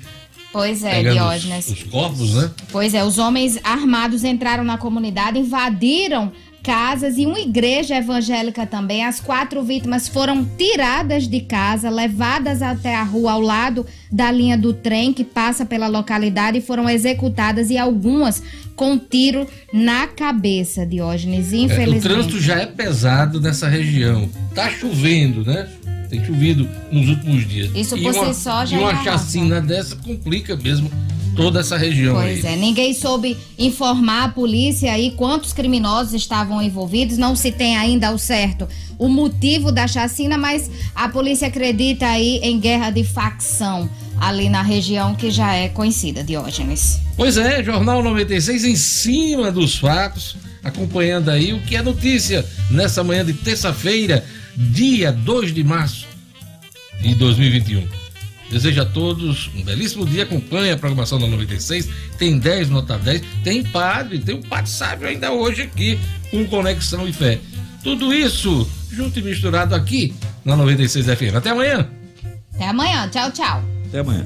Pois é, Diógenes. os, os corpos, né? Pois é, os homens armados entraram na comunidade, invadiram casas e uma igreja evangélica também. As quatro vítimas foram tiradas de casa, levadas até a rua ao lado da linha do trem que passa pela localidade e foram executadas e algumas com tiro na cabeça, Diógenes, É, o infelizmente. trânsito já é pesado nessa região. Tá chovendo, né? Tem chovido nos últimos dias. Isso E por si uma- só já E uma é uma chacina dessa complica mesmo toda essa região Pois aí. é, ninguém soube informar a polícia aí quantos criminosos estavam envolvidos. Não se tem ainda ao certo o motivo da chacina, mas a polícia acredita aí em guerra de facção ali na região que já é conhecida, Diógenes. Pois é, Jornal 96 em cima dos fatos, acompanhando aí o que é notícia nessa manhã de terça-feira, dia 2 de março de 2021. Desejo a todos um belíssimo dia, acompanhe a programação da 96, tem 10 nota 10, tem padre, tem um padre sábio ainda hoje aqui, com Conexão e Fé. Tudo isso junto e misturado aqui na 96 FM. Até amanhã! Até amanhã, tchau, tchau. Até amanhã.